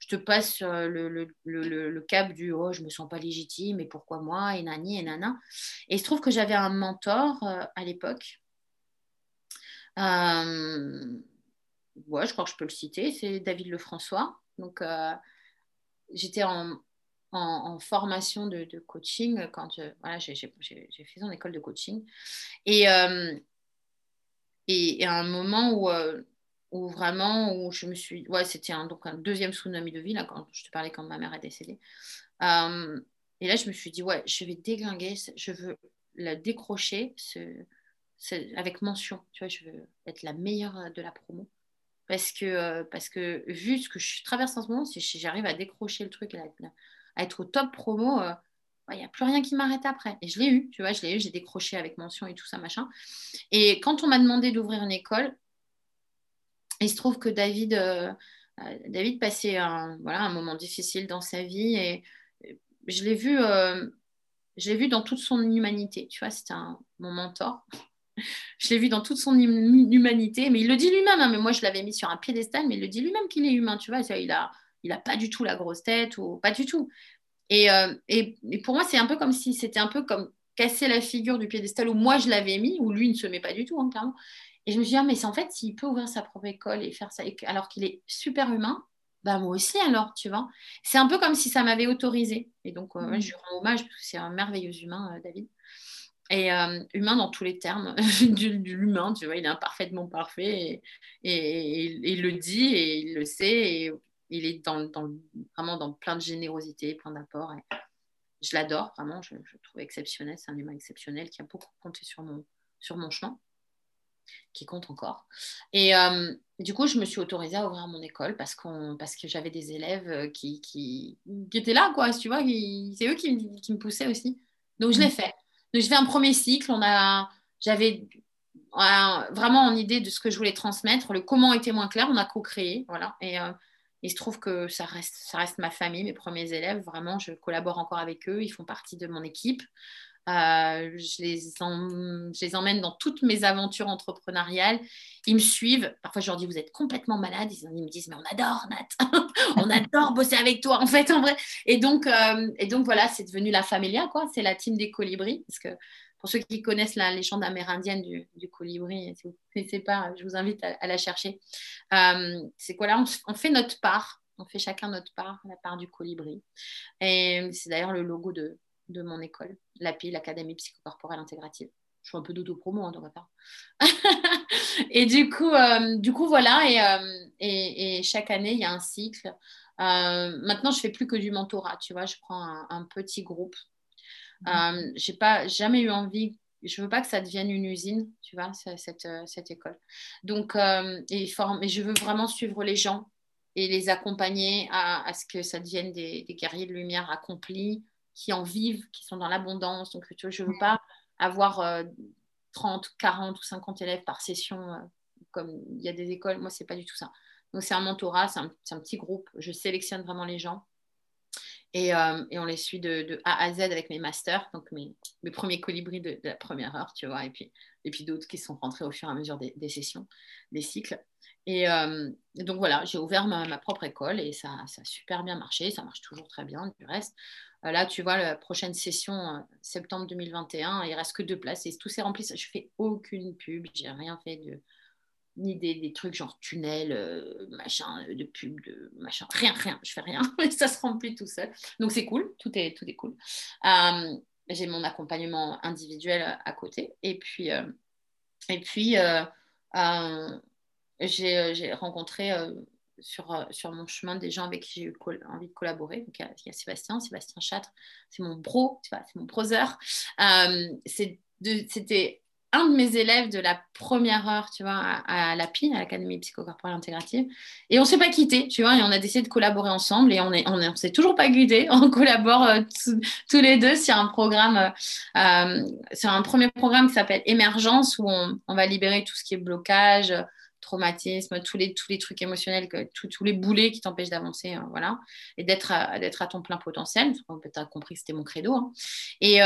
je, te passe le, le, le, cap du oh, je me sens pas légitime et pourquoi moi et nani et nana. Et il se trouve que j'avais un mentor euh, à l'époque. Euh, ouais, je crois que je peux le citer. C'est David Lefrançois. Donc, j'étais en, en, formation de, coaching quand voilà, j'ai fait son école de coaching. Et, euh, et, à un moment où, euh, où vraiment, où je me suis. Ouais, c'était un, donc un deuxième tsunami de vie, là, quand je te parlais quand ma mère est décédée. Euh, et là, je me suis dit, ouais, je vais déglinguer, je veux la décrocher avec mention. Tu vois, je veux être la meilleure de la promo. Parce que, parce que vu ce que je traverse en ce moment, si j'arrive à décrocher le truc, à être au top promo, il euh, n'y a plus rien qui m'arrête après. Et je l'ai eu, tu vois, je l'ai eu, j'ai décroché avec mention et tout ça, machin. Et quand on m'a demandé d'ouvrir une école, il se trouve que David, euh, euh, David passait un, voilà, un moment difficile dans sa vie et je l'ai vu, l'ai vu dans toute son humanité. Tu vois, c'était mon mentor. je l'ai vu dans toute son humanité, mais il le dit lui-même. Hein, mais moi, je l'avais mis sur un piédestal, mais il le dit lui-même qu'il est humain. Tu vois, il a, il n'a pas du tout la grosse tête ou pas du tout. Euh, et, et, pour moi, c'est un peu comme si c'était un peu comme casser la figure du piédestal où moi je l'avais mis, où lui ne se met pas du tout, hein, clairement. Et je me suis dit, ah, mais c'est en fait, s'il peut ouvrir sa propre école et faire ça, alors qu'il est super humain, bah moi aussi alors, tu vois. C'est un peu comme si ça m'avait autorisé. Et donc, euh, mmh. je lui rends hommage parce que c'est un merveilleux humain, euh, David. Et humain dans tous les termes, du, l'humain, tu vois, il est imparfaitement parfait et, et, il le dit et il le sait. Et il est dans, vraiment dans plein de générosité, plein d'apports. je l'adore, vraiment, je, je, le trouve exceptionnel. C'est un humain exceptionnel qui a beaucoup compté sur mon, sur mon chemin, qui compte encore. Et euh, du coup, je me suis autorisée à ouvrir mon école parce, qu'on, parce que j'avais des élèves qui, qui, qui, étaient là, quoi, tu vois, c'est eux qui, qui, me poussaient aussi. Donc, je l'ai mmh. fait. Donc, je fais un premier cycle. On a, j'avais vraiment en idée de ce que je voulais transmettre. Le comment était moins clair, on a co-créé, voilà. Et euh, il se trouve que ça reste, ça reste ma famille, mes premiers élèves. Vraiment, je collabore encore avec eux. Ils font partie de mon équipe. Euh, je, les emmène dans toutes mes aventures entrepreneuriales. Ils me suivent. Parfois, je leur dis Vous êtes complètement malade. Ils, me disent Mais on adore, Nat. on adore bosser avec toi, en fait, en vrai. Et donc, euh, voilà, c'est devenu la familia. C'est la team des colibris. Parce que pour ceux qui connaissent la légende amérindienne du, du colibri, si vous ne connaissez pas, je vous invite à, la chercher. Euh, c'est quoi là on, fait notre part, on fait chacun notre part, la part du colibri. Et c'est d'ailleurs le logo de, de mon école, l'API, l'Académie psychocorporelle intégrative. Je suis un peu d'auto-promo, hein, donc et du coup, euh, du coup, voilà. Et, euh, et, et, chaque année, il y a un cycle. maintenant, je fais plus que du mentorat. Tu vois, je prends un, un petit groupe je mmh. Euh, j'ai pas jamais eu envie. Je veux pas que ça devienne une usine, tu vois, cette, euh, cette école. Donc, euh, et, je veux vraiment suivre les gens et les accompagner à, ce que ça devienne des, guerriers de lumière accomplis, qui en vivent, qui sont dans l'abondance. Donc, tu vois, je ne veux pas avoir 30, 40 ou 50 élèves par session, comme il y a des écoles. Moi, c'est pas du tout ça. Donc, c'est un mentorat, c'est un, petit groupe. Je sélectionne vraiment les gens. Euh, et, on les suit de, A à Z avec mes masters, donc mes, premiers colibris de, la première heure, tu vois, et puis, et puis d'autres qui sont rentrés au fur et à mesure des, sessions, des cycles. Euh, et, donc voilà, j'ai ouvert ma, propre école et ça, a super bien marché, ça marche toujours très bien du reste. Euh, là, tu vois, la prochaine session, septembre 2021, il reste que deux places et tout s'est rempli. Je fais aucune pub, j'ai rien fait ni des, trucs genre tunnel, euh, machin, de pub, de machin, rien, rien, je fais rien, ça se remplit tout seul. Donc c'est cool, tout est, tout est cool. Euh, j'ai mon accompagnement individuel à côté. Et puis, euh, et puis j'ai rencontré sur, sur mon chemin des gens avec qui j'ai eu envie de collaborer. Donc, il, y a, Sébastien, Sébastien Châtre, c'est mon bro, c'est mon brother. C'était un de mes élèves de la première heure, tu vois, à, à l'API, à l'Académie psychocorporelle intégrative. Et on ne s'est pas quitté, tu vois, et on a décidé de collaborer ensemble et on ne on, s'est toujours pas quitté. On collabore euh, tous les deux sur un programme, euh, euh, sur un premier programme qui s'appelle Émergence où on, va libérer tout ce qui est blocage, traumatismes, tous les, tous les trucs émotionnels, tous les boulets qui t'empêchent d'avancer, voilà, et d'être à, d'être à ton plein potentiel. Tu as compris que c'était mon credo. Hein. Et,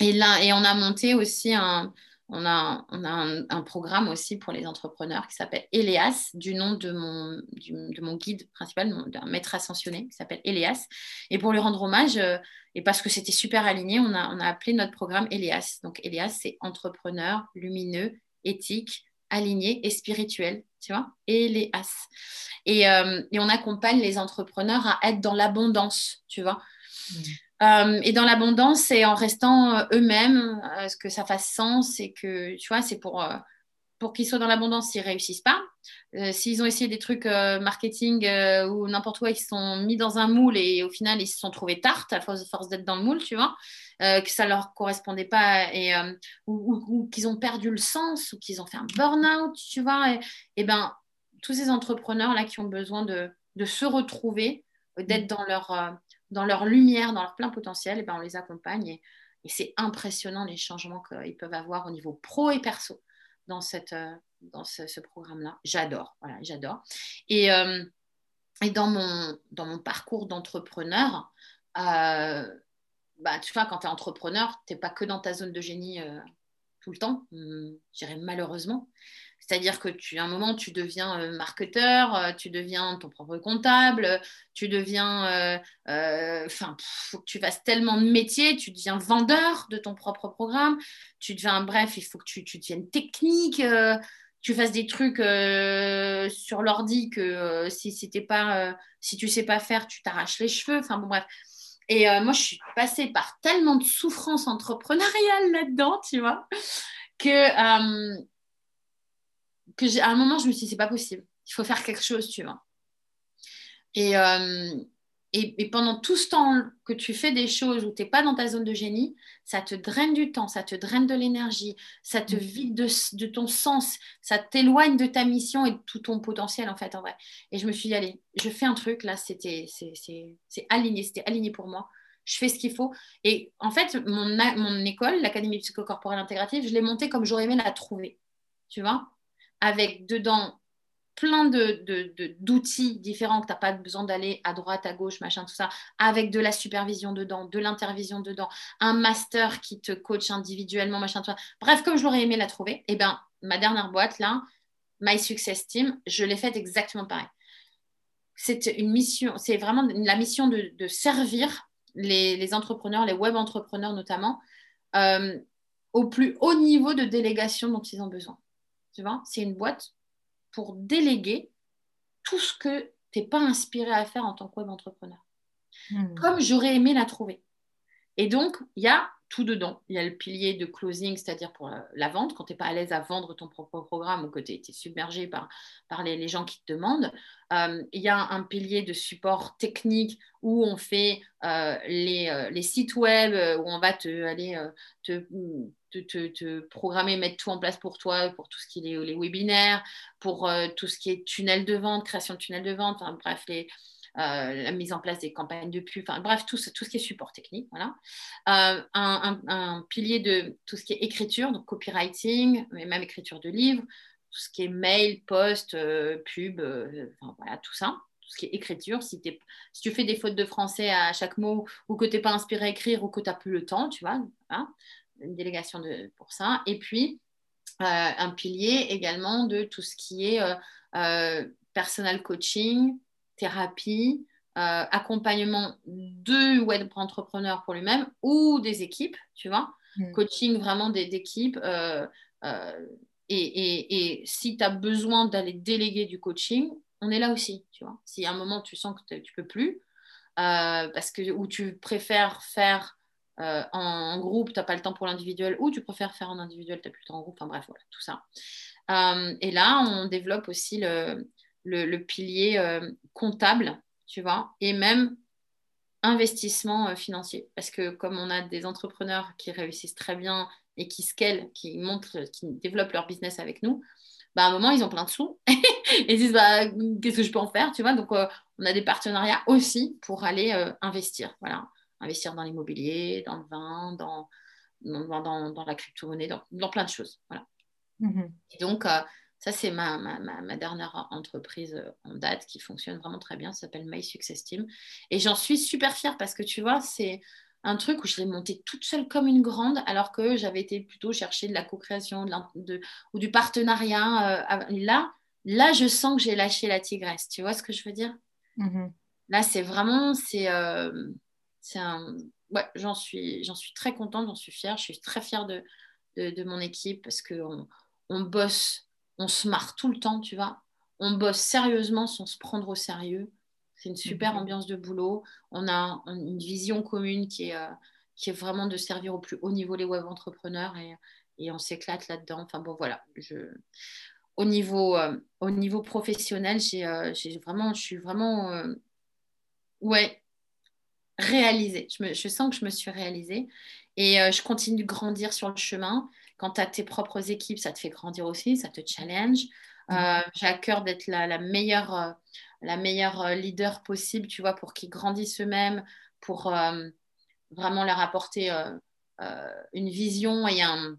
et, là, et on a monté aussi un, on a, on a un, programme aussi pour les entrepreneurs qui s'appelle Elias, du nom de mon, de mon guide principal, d'un maître ascensionné qui s'appelle Elias. Et pour lui rendre hommage, euh, et parce que c'était super aligné, on a, on a appelé notre programme Elias. Donc Elias, c'est entrepreneur lumineux, éthique, aligné et spirituel, tu vois. Et, euh, et on accompagne les entrepreneurs à être dans l'abondance, tu vois. Mmh. Euh, et dans l'abondance, c'est en restant euh, eux-mêmes, ce que ça fasse sens et que, tu vois, c'est pour, pour qu'ils soient dans l'abondance s'ils ne réussissent pas. S'ils ont essayé des trucs marketing ou n'importe quoi, ils se sont mis dans un moule et au final, ils se sont trouvés tartes à force, d'être dans le moule, tu vois, que ça ne leur correspondait pas et, ou, qu'ils ont perdu le sens ou qu'ils ont fait un burn-out, tu vois. Et, et ben, tous ces entrepreneurs-là qui ont besoin de, se retrouver, d'être dans leur dans lumière, dans leur plein potentiel, et ben on les accompagne. Et, c'est impressionnant les changements qu'ils peuvent avoir au niveau pro et perso dans, euh, ce, programme-là. J'adore, j'adore. Et, euh, et dans, mon, dans mon parcours d'entrepreneur, euh, bah, tu vois, quand tu es entrepreneur, tu n'es pas que dans ta zone de génie tout le temps, hum, je dirais malheureusement. C'est-à-dire que tu, un moment, tu deviens euh, marketeur, euh, tu deviens ton propre comptable, tu deviens, euh, enfin, faut que tu fasses tellement de métiers, tu deviens vendeur de ton propre programme, tu deviens, bref, il faut que tu, tu deviennes technique, tu fasses des trucs sur l'ordi que si c'était pas, si tu sais pas faire, tu t'arraches les cheveux, enfin bon bref. Et moi, je suis passée par tellement de souffrances entrepreneuriales là-dedans, tu vois, que que à un moment, je me suis dit, c'est pas possible. Il faut faire quelque chose, tu vois. Euh, et, et, pendant tout ce temps que tu fais des choses où tu n'es pas dans ta zone de génie, ça te draine du temps, ça te draine de l'énergie, ça te mm. vide de, de ton sens, ça t'éloigne de ta mission et de tout ton potentiel, en fait, en vrai. Et je me suis dit, allez, je fais un truc, là, c'était c'est aligné, c'était aligné pour moi. Je fais ce qu'il faut. Et en fait, mon, mon école, l'Académie psychocorporelle intégrative, je l'ai montée comme j'aurais aimé la trouver. Tu vois? Avec dedans plein d'outils différents que tu n'as pas besoin d'aller à droite, à gauche, machin, tout ça, avec de la supervision dedans, de l'intervision dedans, un master qui te coach individuellement, machin, tout ça. Bref, comme je l'aurais aimé la trouver, eh ben, ma dernière boîte, là, My Success Team, je l'ai faite exactement pareil. C'est une mission, c'est vraiment la mission de, servir les, entrepreneurs, les web entrepreneurs notamment, euh, au plus haut niveau de délégation dont ils ont besoin. Tu vois, c'est une boîte pour déléguer tout ce que tu n'es pas inspiré à faire en tant que web entrepreneur. Hmm. Comme j'aurais aimé la trouver. Et donc, il y a tout dedans. Il y a le pilier de closing, c'est-à-dire pour la, vente, quand tu n'es pas à l'aise à vendre ton propre programme ou que tu es, submergé par, par les, gens qui te demandent. Euh, il y a un pilier de support technique où on fait euh, les, euh, les, sites web, où on va te, aller, te te, programmer, mettre tout en place pour toi, pour tout ce qui est les webinaires, pour euh, tout ce qui est tunnel de vente, création de tunnel de vente, enfin, bref, les, euh, la mise en place des campagnes de pub, enfin, bref, tout, tout ce qui est support technique. Voilà. Euh, un, pilier de tout ce qui est écriture, donc copywriting, mais même écriture de livres, tout ce qui est mail, post, pub, enfin, voilà, tout ça tout ce qui est écriture, si, si, tu fais des fautes de français à chaque mot ou que tu n'es pas inspiré à écrire ou que tu n'as plus le temps, tu vois, une délégation de, pour ça. Et puis, euh, un pilier également de tout ce qui est euh, euh, personal coaching, thérapie, accompagnement de web entrepreneurs pour lui-même ou des équipes, tu vois. Mm. Coaching vraiment d'équipes. Et, et, et, si tu as besoin d'aller déléguer du coaching, on est là aussi, tu vois. Si à un moment tu sens que tu peux plus, parce que, ou tu préfères faire euh, en, groupe, tu n'as pas le temps pour l'individuel, ou tu préfères faire en individuel, tu n'as plus le temps en groupe, enfin bref, voilà, tout ça. Euh, et là, on développe aussi le, le, pilier euh, comptable, tu vois, et même investissement financier. Parce que comme on a des entrepreneurs qui réussissent très bien et qui scalent, qui montrent, qui développent leur business avec nous, bah, à un moment, ils ont plein de sous et ils disent bah, qu'est-ce que je peux en faire, tu vois. Donc, on a des partenariats aussi pour aller investir. Voilà investir dans l'immobilier, dans le vin, dans, dans, dans, la crypto-monnaie, dans, plein de choses. Voilà. Mhm. Et donc, euh, Ça, c'est ma, ma, dernière entreprise en date qui fonctionne vraiment très bien. Ça s'appelle My Success Team. Et j'en suis super fière parce que tu vois, c'est un truc où je l'ai monté toute seule comme une grande, alors que j'avais été plutôt chercher de la co-création de, ou du partenariat. Euh, là, là, je sens que j'ai lâché la tigresse. Tu vois ce que je veux dire? Mm-hmm. Là, c'est vraiment, c'est, euh, c'est un, ouais, j'en suis, j'en suis très contente, j'en suis fière. Je suis très fière de, de, mon équipe parce qu'on on bosse on se marre tout le temps, tu vois. On bosse sérieusement sans se prendre au sérieux. C'est une super mhm. ambiance de boulot. On a une vision commune qui est, euh, qui est vraiment de servir au plus haut niveau les web entrepreneurs et, on s'éclate là-dedans. Enfin bon, voilà. Je... Au, niveau, euh, au niveau professionnel, euh, j'ai, vraiment, je suis vraiment ouais, réalisée. Je, me, je, sens que je me suis réalisée et je continue de grandir sur le chemin. Quand tu as tes propres équipes, ça te fait grandir aussi, ça te challenge. Mm. Euh, j'ai à cœur d'être la, meilleure, euh, la meilleure euh, leader possible, tu vois, pour qu'ils grandissent eux-mêmes, pour vraiment leur apporter une vision et un,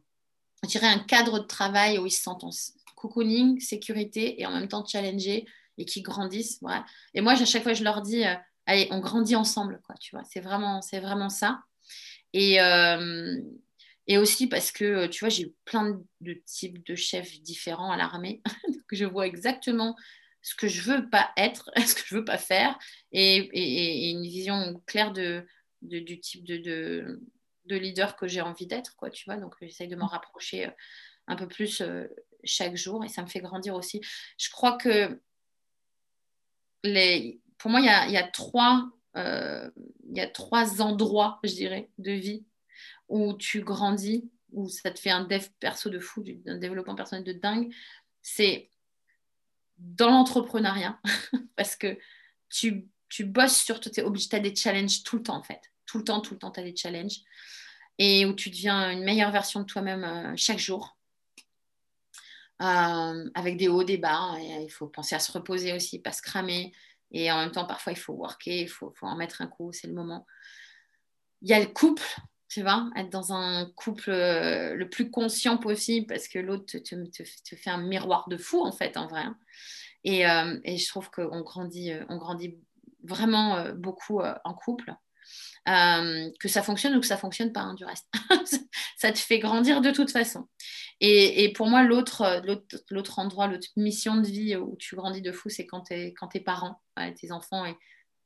je dirais un cadre de travail où ils se sentent en cocooning, sécurité et en même temps challengés et qui grandissent. Et moi, à chaque fois, je leur dis, allez, on grandit ensemble, quoi, tu vois. C'est vraiment, c'est vraiment ça. Et, et aussi parce que, euh, tu vois, j'ai eu plein de types de chefs différents à l'armée. Donc, je vois exactement ce que je veux pas être, ce que je veux pas faire, et, une vision claire de, du type de, de, leader que j'ai envie d'être, quoi, tu vois. Donc, j'essaye de m'en rapprocher euh, un peu plus euh, chaque jour, et ça me fait grandir aussi. Je crois que les, pour moi, il y a, trois, il y a trois endroits, je dirais, de vie où tu grandis, où ça te fait un dev perso de fou, un développement personnel de dingue, c'est dans l'entrepreneuriat, parce que tu, tu bosses sur tout, tu as des challenges tout le temps en fait. Tout le temps, tout le temps, tu as des challenges. Et où tu deviens une meilleure version de toi-même euh, chaque jour. Euh, avec des hauts, des bas. Il faut penser à se reposer aussi, pas se cramer. Et en même temps, parfois, il faut worker, il faut, faut en mettre un coup, c'est le moment. Il y a le couple, tu vois, être dans un couple euh, le plus conscient possible parce que l'autre te, te, fait un miroir de fou en fait, en vrai. Hein. Et, euh, et, je trouve qu'on grandit, euh, on grandit vraiment beaucoup en couple. que ça fonctionne ou que ça fonctionne pas, hein, du reste. ça te fait grandir de toute façon. Et, pour moi, l'autre, l'autre, endroit, l'autre mission de vie où tu grandis de fou, c'est quand, quand tes parents, tes enfants,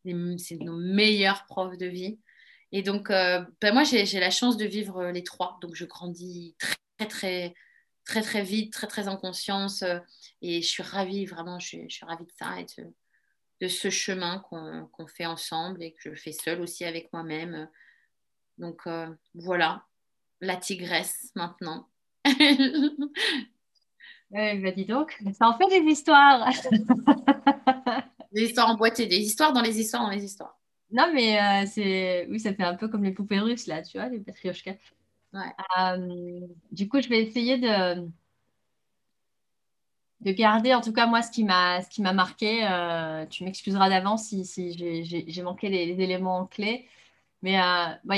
c'est nos meilleurs profs de vie. Et donc, euh, ben moi, j'ai la chance de vivre euh, les trois. Donc, je grandis très, très, très, très vite, très, très en conscience. Euh, et je suis ravie, vraiment, je suis ravie de ça et de, ce chemin qu'on fait ensemble et que je fais seule aussi avec moi-même. Donc, voilà, la tigresse maintenant. Eh ben, dis donc, ça en fait des histoires. des histoires emboîtées, des histoires dans les histoires dans les histoires. Non, mais euh, c'est oui, ça fait un peu comme les poupées russes, là, tu vois, les patriochkas. Euh, du coup, je vais essayer de, de garder, en tout cas, moi, ce qui m'a ce qui m'a marqué. Euh, tu m'excuseras d'avance si, si j'ai manqué les, éléments clés. Mais bah,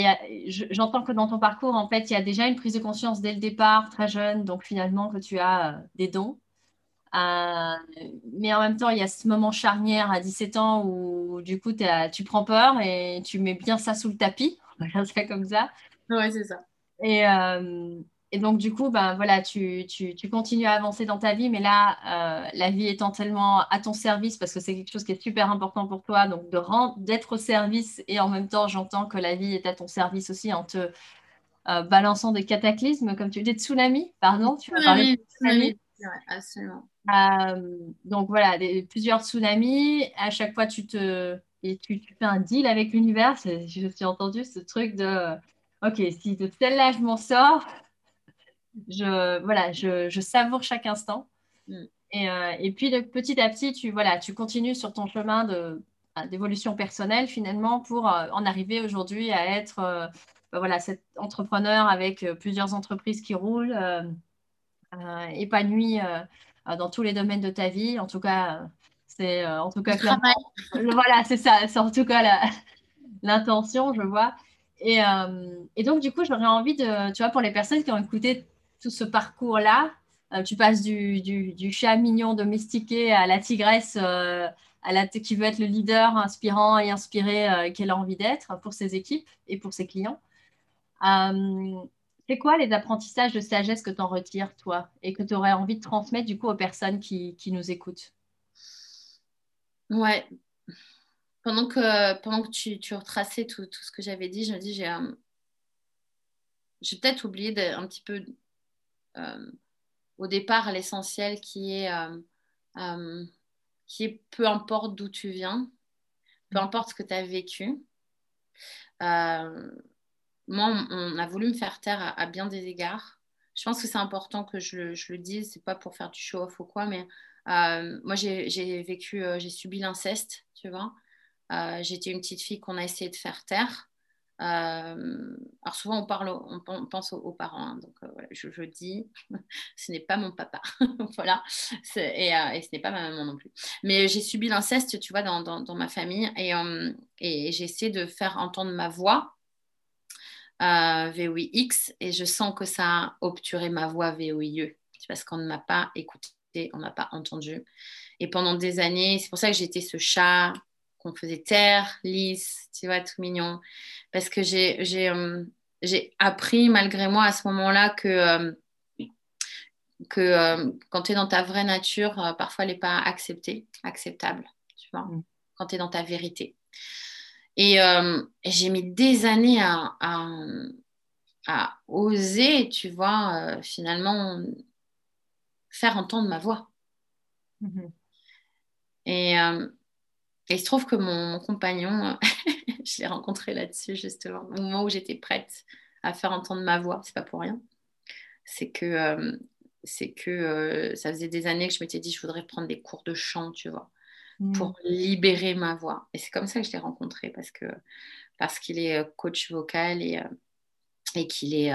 j'entends que dans ton parcours, en fait, il y a déjà une prise de conscience dès le départ, très jeune, donc finalement, que tu as des dons. Euh, mais en même temps, il y a ce moment charnière à 17 ans où du coup, tu prends peur et tu mets bien ça sous le tapis. On va ça comme ça. Ouais, c'est ça. Et, euh, et, donc, du coup, ben, voilà, tu, tu, tu, continues à avancer dans ta vie, mais là, euh, la vie étant tellement à ton service, parce que c'est quelque chose qui est super important pour toi, donc d'être au service et en même temps, j'entends que la vie est à ton service aussi en te balançant des cataclysmes, comme tu dis, de tsunamis, pardon, tu vas parler de tsunami. absolument. Euh, donc voilà, plusieurs tsunamis. À chaque fois, tu te et tu, fais un deal avec l'univers. Je suis entendu ce truc de OK, si de celle-là je m'en sors, je voilà, je, je savoure chaque instant. Mm. Et, euh, et, puis petit à petit, tu voilà, tu continues sur ton chemin de d'évolution personnelle finalement pour euh, en arriver aujourd'hui à être bah, voilà cet entrepreneur avec plusieurs entreprises qui roulent, épanoui euh, dans tous les domaines de ta vie. En tout cas, c'est euh, en tout cas voilà, c'est ça, c'est en tout cas l'intention, je vois. Et, euh, et, donc, du coup, j'aurais envie de, tu vois, pour les personnes qui ont écouté tout ce parcours-là, tu passes du, chat mignon domestiqué à la tigresse à la, qui veut être le leader inspirant et inspiré qu'elle a envie d'être pour ses équipes et pour ses clients. c'est quoi les apprentissages de sagesse que tu en retires, toi, et que tu aurais envie de transmettre du coup aux personnes qui, nous écoutent? Ouais, pendant que, pendant que tu, tu retraçais tout, tout, ce que j'avais dit, je me dis, j'ai peut-être oublié un petit peu euh, au départ l'essentiel qui est, euh, euh, qui est peu importe d'où tu viens, peu mm. importe ce que tu as vécu. moi, on, a voulu me faire taire à, bien des égards. Je pense que c'est important que je le, je le dise, c'est pas pour faire du show-off ou quoi, mais moi, j'ai vécu, j'ai subi l'inceste, tu vois. Euh, j'étais une petite fille qu'on a essayé de faire taire. Euh, alors souvent on pense aux, parents, hein, donc euh, je, dis, ce n'est pas mon papa, voilà, et, et, ce n'est pas ma maman non plus. Mais j'ai subi l'inceste, tu vois, dans, ma famille, et, essayé de faire entendre ma voix VOIX, et je sens que ça a obturé ma voix VOIE, parce qu'on ne m'a pas écouté, on n'a pas entendu. Et pendant des années, c'est pour ça que j'étais ce chat qu'on faisait terre, lisse, tu vois, tout mignon. Parce que j'ai, j'ai, euh, appris malgré moi à ce moment-là que, euh, que euh, quand tu es dans ta vraie nature, parfois elle n'est pas acceptée, acceptable, tu vois, mm. quand tu es dans ta vérité. Et j'ai mis des années à, à, oser, tu vois, finalement, faire entendre ma voix. Mm-hmm. Et et il se trouve que mon, compagnon, je l'ai rencontré là-dessus justement, au moment où j'étais prête à faire entendre ma voix, c'est pas pour rien. C'est que, euh, c'est que euh, ça faisait des années que je m'étais dit, je voudrais prendre des cours de chant, tu vois, mm. pour libérer ma voix. Et c'est comme ça que je l'ai rencontré parce que parce qu'il est euh, coach vocal et, et qu'il est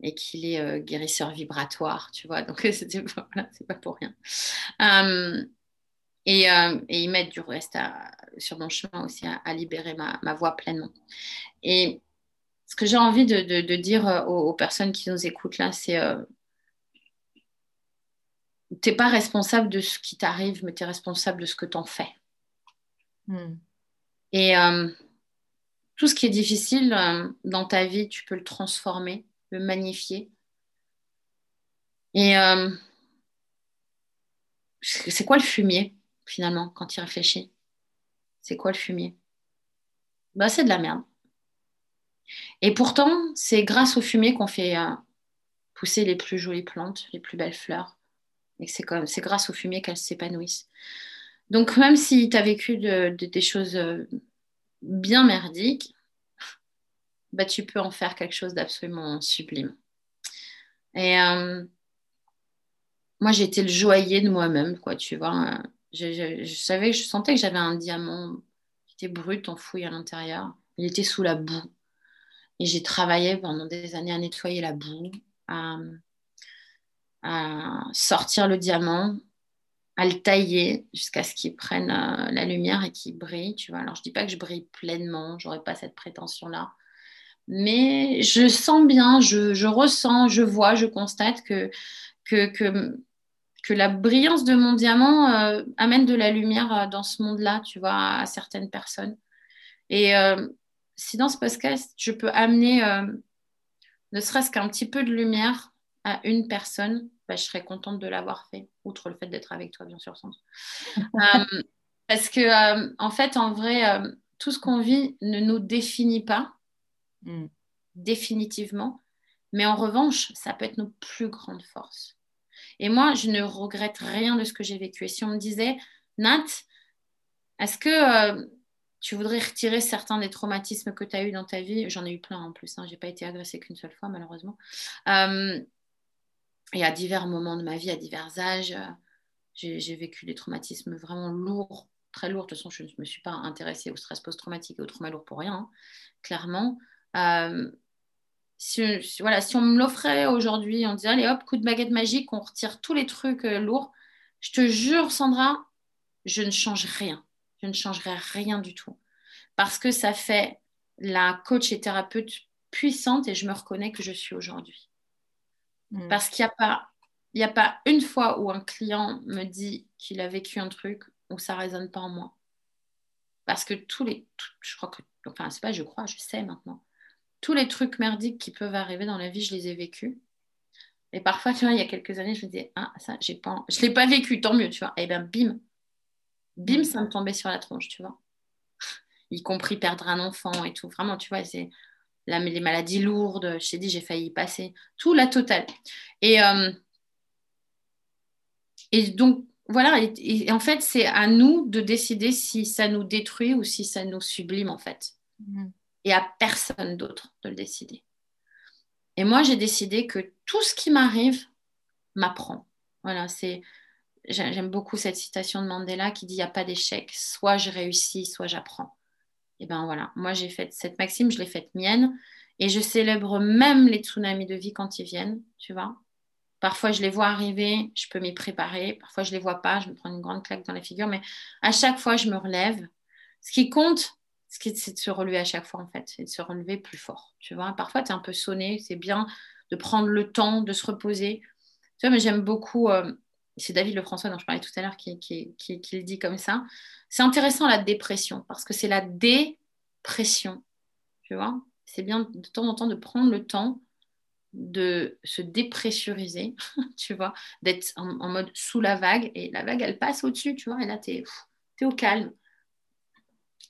et qu'il est guérisseur vibratoire, tu vois. Donc, c'était voilà, c'est pas pour rien. Euh, et, ils m'aident du reste sur mon chemin aussi à, libérer ma, voix pleinement. Et ce que j'ai envie de, dire euh, aux, personnes qui nous écoutent là, c'est euh, tu n'es pas responsable de ce qui t'arrive, mais tu es responsable de ce que tu en fais. Hmm. Et tout ce qui est difficile dans ta vie, tu peux le transformer, le magnifier. Et c'est quoi le fumier? Finalement, quand il réfléchit. C'est quoi le fumier? Bah, C'est de la merde. Et pourtant, c'est grâce au fumier qu'on fait euh, pousser les plus jolies plantes, les plus belles fleurs. Et c'est, grâce au fumier qu'elles s'épanouissent. Donc, même si tu as vécu des choses euh, bien merdiques, bah, tu peux en faire quelque chose d'absolument sublime. Et euh, moi, j'ai été le joaillier de moi-même, quoi, tu vois je, savais, je sentais que j'avais un diamant qui était brut, enfoui à l'intérieur. Il était sous la boue. Et j'ai travaillé pendant des années à nettoyer la boue, à, sortir le diamant, à le tailler jusqu'à ce qu'il prenne euh, la lumière et qu'il brille. Tu vois. Alors, je ne dis pas que je brille pleinement, j'aurais pas cette prétention-là. Mais je sens bien, je, je, ressens, je vois, je constate que, que, que que la brillance de mon diamant euh, amène de la lumière euh, dans ce monde-là, tu vois, à, certaines personnes. Et euh, si dans ce podcast, je peux amener ne serait-ce qu'un petit peu de lumière à une personne, bah, je serais contente de l'avoir fait, outre le fait d'être avec toi, bien sûr, Sandra. parce que, en fait, en vrai, tout ce qu'on vit ne nous définit pas, mm. définitivement, mais en revanche, ça peut être nos plus grandes forces. Et moi, je ne regrette rien de ce que j'ai vécu. Et si on me disait, Nat, est-ce que euh, tu voudrais retirer certains des traumatismes que tu as eu dans ta vie? J'en ai eu plein en plus. Hein. Je n'ai pas été agressée qu'une seule fois, malheureusement. Euh, et à divers moments de ma vie, à divers âges, euh, j'ai vécu des traumatismes vraiment lourds, très lourds. De toute façon, je ne me suis pas intéressée au stress post-traumatique et au trauma lourd pour rien, hein, clairement si, voilà, si on me l'offrait aujourd'hui, on dirait, allez hop, coup de baguette magique, on retire tous les trucs euh, lourds. Je te jure, Sandra, je ne change rien. Je ne changerai rien du tout. Parce que ça fait la coach et thérapeute puissante et je me reconnais que je suis aujourd'hui. Hmm. Parce qu'il n'y a pas il a pas une fois où un client me dit qu'il a vécu un truc où ça ne résonne pas en moi. Parce que tous les. je crois que. Enfin, c'est pas je crois, je sais maintenant. Tous les trucs merdiques qui peuvent arriver dans la vie, je les ai vécus. Et parfois, tu vois, il y a quelques années, je me disais, ah, ça, j'ai pas. Je ne l'ai pas vécu, tant mieux, tu vois. Et bien, bim. Bim, ça me tombait sur la tronche, tu vois. y compris perdre un enfant et tout. Vraiment, tu vois, c'est les maladies lourdes. Je t'ai dit, j'ai failli y passer. Tout la totale. Et. Euh, et donc, voilà, en fait, c'est à nous de décider si ça nous détruit ou si ça nous sublime, en fait. Mm. Et à personne d'autre de le décider. Et moi, j'ai décidé que tout ce qui m'arrive m'apprend. Voilà, c'est. J'aime beaucoup cette citation de Mandela qui dit il n'y a pas d'échec. Soit je réussis, soit j'apprends. Et ben voilà, moi j'ai fait cette maxime, je l'ai faite mienne. Et je célèbre même les tsunamis de vie quand ils viennent, tu vois. Parfois, je les vois arriver, je peux m'y préparer. Parfois, je les vois pas, je me prends une grande claque dans la figure. Mais à chaque fois, je me relève. Ce qui compte, c'est de se relever à chaque fois, en fait. C'est de se relever plus fort. Tu vois, parfois, tu es un peu sonné. C'est bien de prendre le temps de se reposer. Tu vois, mais j'aime beaucoup. Euh, c'est David Lefrançois dont je parlais tout à l'heure qui, qui, qui, le dit comme ça. C'est intéressant la dépression parce que c'est la dépression. Tu vois, c'est bien de temps en temps de prendre le temps de se dépressuriser, tu vois, d'être en, mode sous la vague et la vague elle passe au-dessus, tu vois, et là tu es, au calme.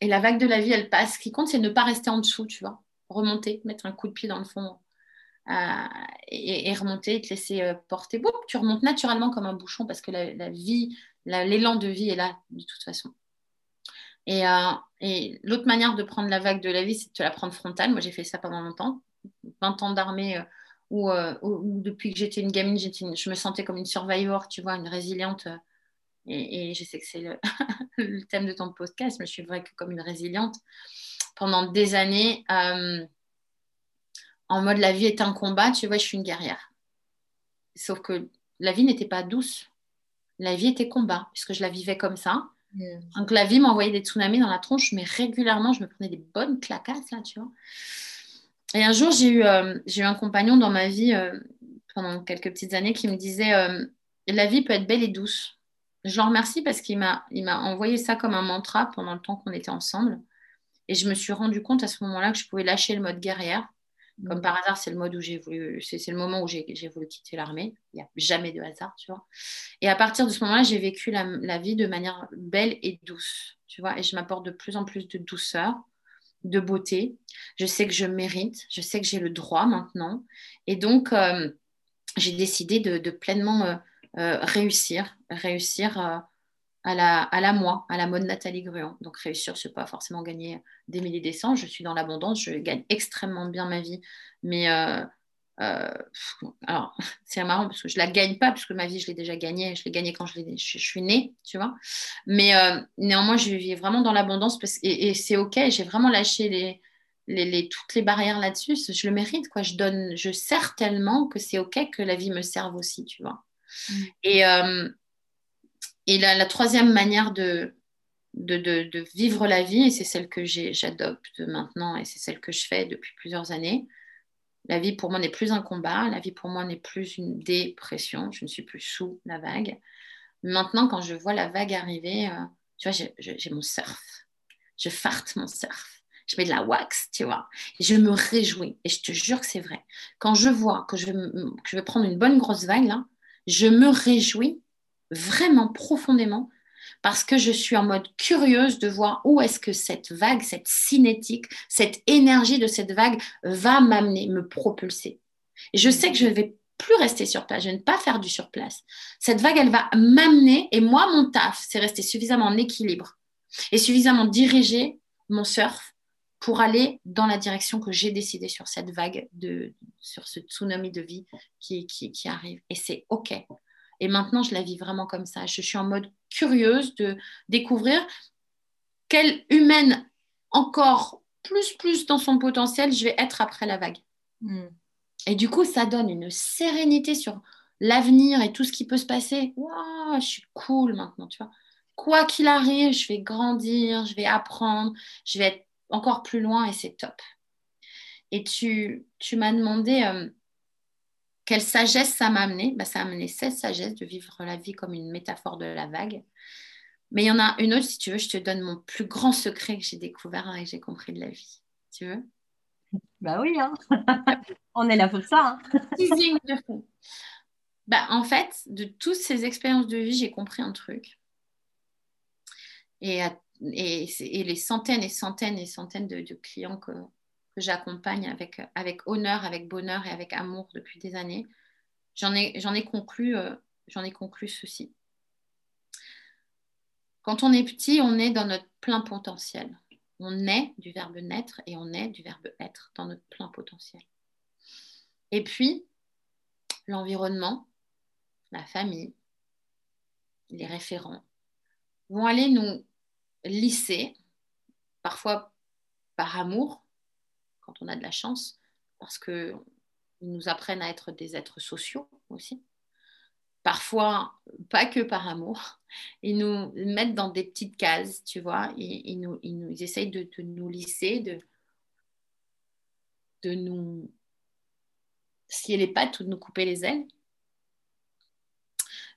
Et la vague de la vie elle passe. Ce qui compte c'est ne pas rester en dessous, tu vois, remonter, mettre un coup de pied dans le fond euh, et, remonter te laisser euh, porter. Boum, tu remontes naturellement comme un bouchon parce que la, vie, l'élan de vie est là de toute façon. Et, euh, et l'autre manière de prendre la vague de la vie, c'est de te la prendre frontale. Moi, j'ai fait ça pendant longtemps. 20 ans d'armée où, depuis que j'étais une gamine, je me sentais comme une survivor, tu vois, une résiliente. Et, je sais que c'est le, thème de ton podcast, mais je suis vraie que comme une résiliente. Pendant des années, euh, en mode la vie est un combat, tu vois, je suis une guerrière. Sauf que la vie n'était pas douce. La vie était combat, puisque je la vivais comme ça. Donc la vie m'envoyait des tsunamis dans la tronche, mais régulièrement, je me prenais des bonnes claquasses, là, tu vois. Et un jour, j'ai eu, euh, eu un compagnon dans ma vie euh, pendant quelques petites années qui me disait La vie peut être belle et douce. Je l'en remercie parce qu'il m'a, il m'a envoyé ça comme un mantra pendant le temps qu'on était ensemble. Et je me suis rendu compte à ce moment-là que je pouvais lâcher le mode guerrière. Comme par hasard, c'est le mode où j'ai voulu, c'est, le moment où j'ai, voulu quitter l'armée. Il n'y a jamais de hasard, tu vois. Et à partir de ce moment-là, j'ai vécu la, la vie de manière belle et douce, tu vois. Et je m'apporte de plus en plus de douceur de beauté. Je sais que je mérite, je sais que j'ai le droit maintenant. Et donc, euh, j'ai décidé de, pleinement euh, euh, réussir, réussir à, la, à la moi, à la mode Nathalie Gruand. Donc, réussir, ce n'est pas forcément gagner des milliers des cents. Je suis dans l'abondance, je gagne extrêmement bien ma vie. Mais euh, alors, c'est marrant parce que je la gagne pas, puisque ma vie, je l'ai déjà gagnée. Je l'ai gagnée quand je, suis née, tu vois. Mais euh, néanmoins, je vis vraiment dans l'abondance et, c'est OK. J'ai vraiment lâché toutes les barrières là-dessus. Je le mérite, quoi. Je donne, je sers tellement que c'est OK que la vie me serve aussi, tu vois. Mm. Et, euh, et la, troisième manière de, de, vivre la vie, et c'est celle que j'adopte maintenant, et c'est celle que je fais depuis plusieurs années, la vie pour moi n'est plus un combat, la vie pour moi n'est plus une dépression, je ne suis plus sous la vague. Maintenant, quand je vois la vague arriver, euh, tu vois, j'ai mon surf. Je farte mon surf. Je mets de la wax, tu vois. Et je me réjouis. Et je te jure que c'est vrai. Quand je vois que je, que je vais prendre une bonne grosse vague, là, je me réjouis vraiment profondément parce que je suis en mode curieuse de voir où est-ce que cette vague, cette cinétique, cette énergie de cette vague va m'amener, me propulser. Je sais que je ne vais plus rester sur place, je ne vais pas faire du sur place. Cette vague, elle va m'amener, et moi, mon taf, c'est rester suffisamment en équilibre et suffisamment diriger mon surf pour aller dans la direction que j'ai décidé sur cette vague, de, sur ce tsunami de vie qui, qui, qui arrive. Et c'est OK. Et maintenant, je la vis vraiment comme ça. Je suis en mode curieuse de découvrir quelle humaine encore plus, plus dans son potentiel je vais être après la vague. Hmm. Et du coup, ça donne une sérénité sur l'avenir et tout ce qui peut se passer. Waouh, je suis cool maintenant, tu vois. Quoi qu'il arrive, je vais grandir, je vais apprendre, je vais être encore plus loin et c'est top. Et tu, tu m'as demandé euh, quelle sagesse ça m'a amené bah, Ça m'a amené cette sagesse de vivre la vie comme une métaphore de la vague. Mais il y en a une autre, si tu veux, je te donne mon plus grand secret que j'ai découvert et que j'ai compris de la vie. Tu veux? Bah oui, hein. on est là pour ça. Hein. bah, en fait, de toutes ces expériences de vie, j'ai compris un truc. Et, et, les centaines et centaines et centaines de, clients que, j'accompagne avec, honneur, avec bonheur et avec amour depuis des années, j'en ai, ai, euh, j'en ai conclu ceci. Quand on est petit, on est dans notre plein potentiel. On est du verbe naître et on est du verbe être dans notre plein potentiel. Et puis, l'environnement, la famille, les référents vont aller nous lisser, parfois par amour, quand on a de la chance, parce qu'ils nous apprennent à être des êtres sociaux aussi. Parfois, pas que par amour. Ils nous mettent dans des petites cases, tu vois. Ils, ils nous essayent de, nous lisser, de, de nous scier les pattes ou de nous couper les ailes.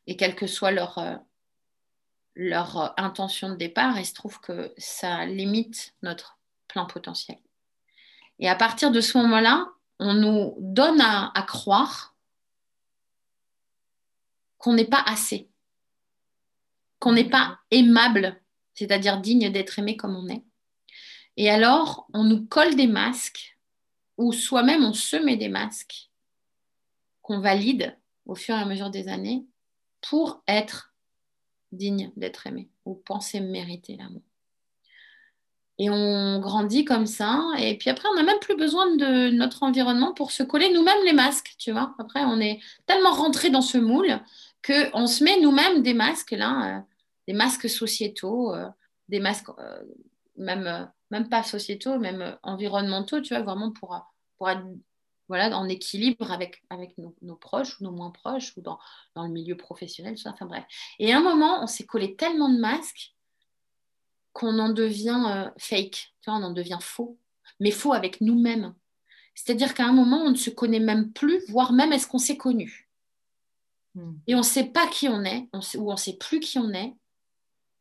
Et quelle que soit leur, euh, leur intention de départ, il se trouve que ça limite notre plein potentiel. Et à partir de ce moment-là, on nous donne à, croire qu'on n'est pas assez, qu'on n'est pas aimable, c'est-à-dire digne d'être aimé comme on est. Et alors, on nous colle des masques, ou soi-même on se met des masques qu'on valide au fur et à mesure des années pour être digne d'être aimé ou penser mériter l'amour. Et on grandit comme ça. Et puis après, on n'a même plus besoin de notre environnement pour se coller nous-mêmes les masques, tu vois. Après, on est tellement rentré dans ce moule qu'on se met nous-mêmes des masques, là, euh, des masques sociétaux, euh, des masques euh, même, même pas sociétaux, même environnementaux, tu vois, vraiment pour, pour être voilà, en équilibre avec, avec nos, proches ou nos moins proches ou dans, dans le milieu professionnel, tout ça, enfin bref. Et à un moment, on s'est collé tellement de masques qu'on en devient euh, fake, tu vois, on en devient faux, mais faux avec nous-mêmes. C'est-à-dire qu'à un moment, on ne se connaît même plus, voire même est-ce qu'on s'est connu. Hmm. Et on ne sait pas qui on est, on sait, ou on ne sait plus qui on est.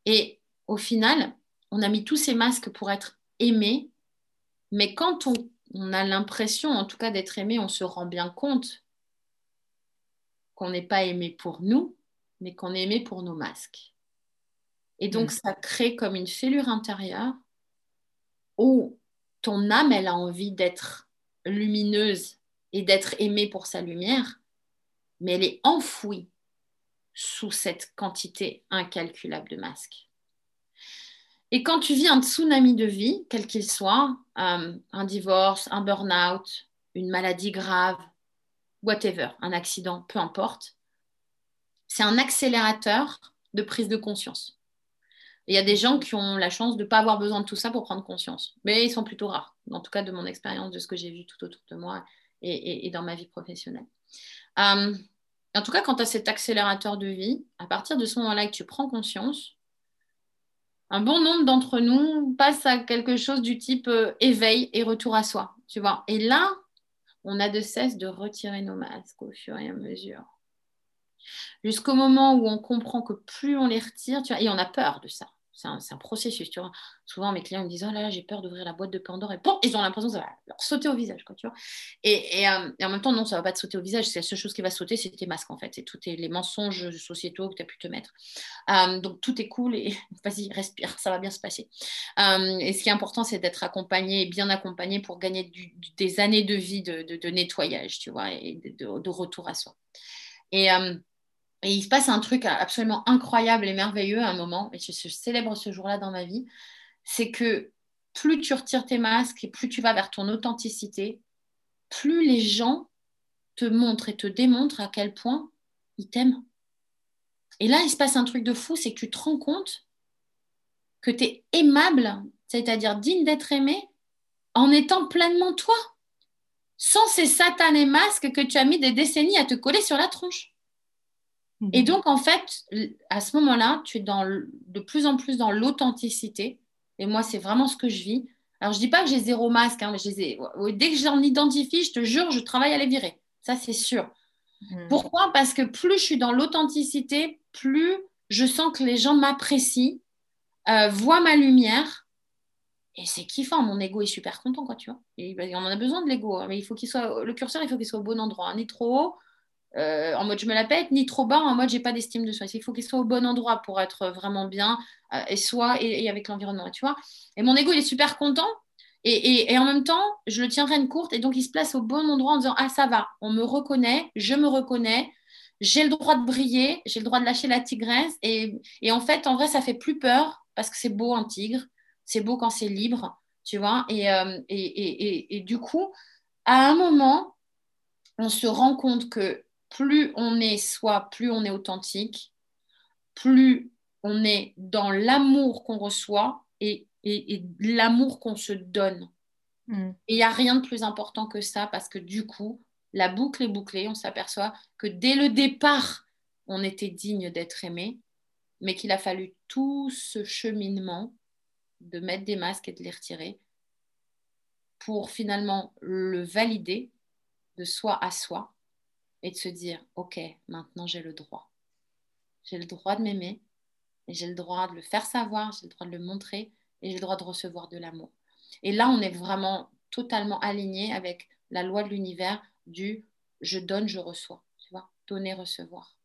Et au final, on a mis tous ces masques pour être aimé, mais quand on on a l'impression, en tout cas, d'être aimé, on se rend bien compte qu'on n'est pas aimé pour nous, mais qu'on est aimé pour nos masques. Et donc, mm. ça crée comme une fêlure intérieure où ton âme, elle a envie d'être lumineuse et d'être aimée pour sa lumière, mais elle est enfouie sous cette quantité incalculable de masques. Et quand tu vis un tsunami de vie, quel qu'il soit, euh, un divorce, un burn-out, une maladie grave, whatever, un accident, peu importe, c'est un accélérateur de prise de conscience. Il y a des gens qui ont la chance de ne pas avoir besoin de tout ça pour prendre conscience, mais ils sont plutôt rares, en tout cas de mon expérience, de ce que j'ai vu tout autour de moi et, dans ma vie professionnelle. Euh, en tout cas, quand tu as cet accélérateur de vie, à partir de ce moment-là que tu prends conscience, un bon nombre d'entre nous passent à quelque chose du type euh, éveil et retour à soi, tu vois. Et là, on a de cesse de retirer nos masques au fur et à mesure. Jusqu'au moment où on comprend que plus on les retire, et on a peur de ça c'est un, processus, tu vois. Souvent, mes clients me disent, oh là là, j'ai peur d'ouvrir la boîte de Pandore, et bon, ils ont l'impression que ça va leur sauter au visage, quoi, tu vois. Et, euh, et, en même temps, non, ça va pas te sauter au visage, c'est la seule chose qui va sauter, c'est tes masques, en fait, c'est tous les mensonges sociétaux que tu as pu te mettre. Euh, donc, tout est cool, et vas-y, respire, ça va bien se passer. Euh, et ce qui est important, c'est d'être accompagné, bien accompagné pour gagner des années de vie de, de, nettoyage, tu vois, et de, de, retour à soi. Et et il se passe un truc absolument incroyable et merveilleux à un moment, et je, célèbre ce jour-là dans ma vie, c'est que plus tu retires tes masques et plus tu vas vers ton authenticité, plus les gens te montrent et te démontrent à quel point ils t'aiment. Et là, il se passe un truc de fou, c'est que tu te rends compte que tu es aimable, c'est-à-dire digne d'être aimé, en étant pleinement toi, sans ces satanés masques que tu as mis des décennies à te coller sur la tronche. Et mhm. donc, en fait, à ce moment-là, tu es dans de plus en plus dans l'authenticité. Et moi, c'est vraiment ce que je vis. Alors, je ne dis pas que j'ai zéro masque, hein, mais dès que j'en identifie, je te jure, je travaille à les virer. Ça, c'est sûr. Mm. Pourquoi? Parce que plus je suis dans l'authenticité, plus je sens que les gens m'apprécient, euh, voient ma lumière. Et c'est kiffant, mon ego est super content, quoi, tu vois. Et, on en a besoin de l'ego, hein, mais il faut qu'il soit, le curseur, il faut qu'il soit au bon endroit, ni trop haut, euh, en mode je me la pète, ni trop bas, en mode j'ai pas d'estime de soi. Il faut qu'il soit au bon endroit pour être vraiment bien, euh, et soi, et, avec l'environnement, tu vois. Et mon ego, il est super content, et, en même temps, je le tiendrai une courte, et donc il se place au bon endroit en disant Ah, ça va, on me reconnaît, je me reconnais, j'ai le droit de briller, j'ai le droit de lâcher la tigresse. Et, en fait, en vrai, ça fait plus peur parce que c'est beau un tigre, c'est beau quand c'est libre, tu vois. Euh, et, et, du coup, à un moment, on se rend compte que plus on est soi, plus on est authentique, plus on est dans l'amour qu'on reçoit et et, l'amour qu'on se donne. Mm. Et il n'y a rien de plus important que ça parce que du coup, la boucle est bouclée. On s'aperçoit que dès le départ, on était digne d'être aimé, mais qu'il a fallu tout ce cheminement de mettre des masques et de les retirer pour finalement le valider de soi à soi et de se dire, OK, maintenant j'ai le droit. J'ai le droit de m'aimer et j'ai le droit de le faire savoir, j'ai le droit de le montrer et j'ai le droit de recevoir de l'amour. Et là, on est vraiment totalement aligné avec la loi de l'univers du je donne, je reçois. Tu vois, donner, recevoir.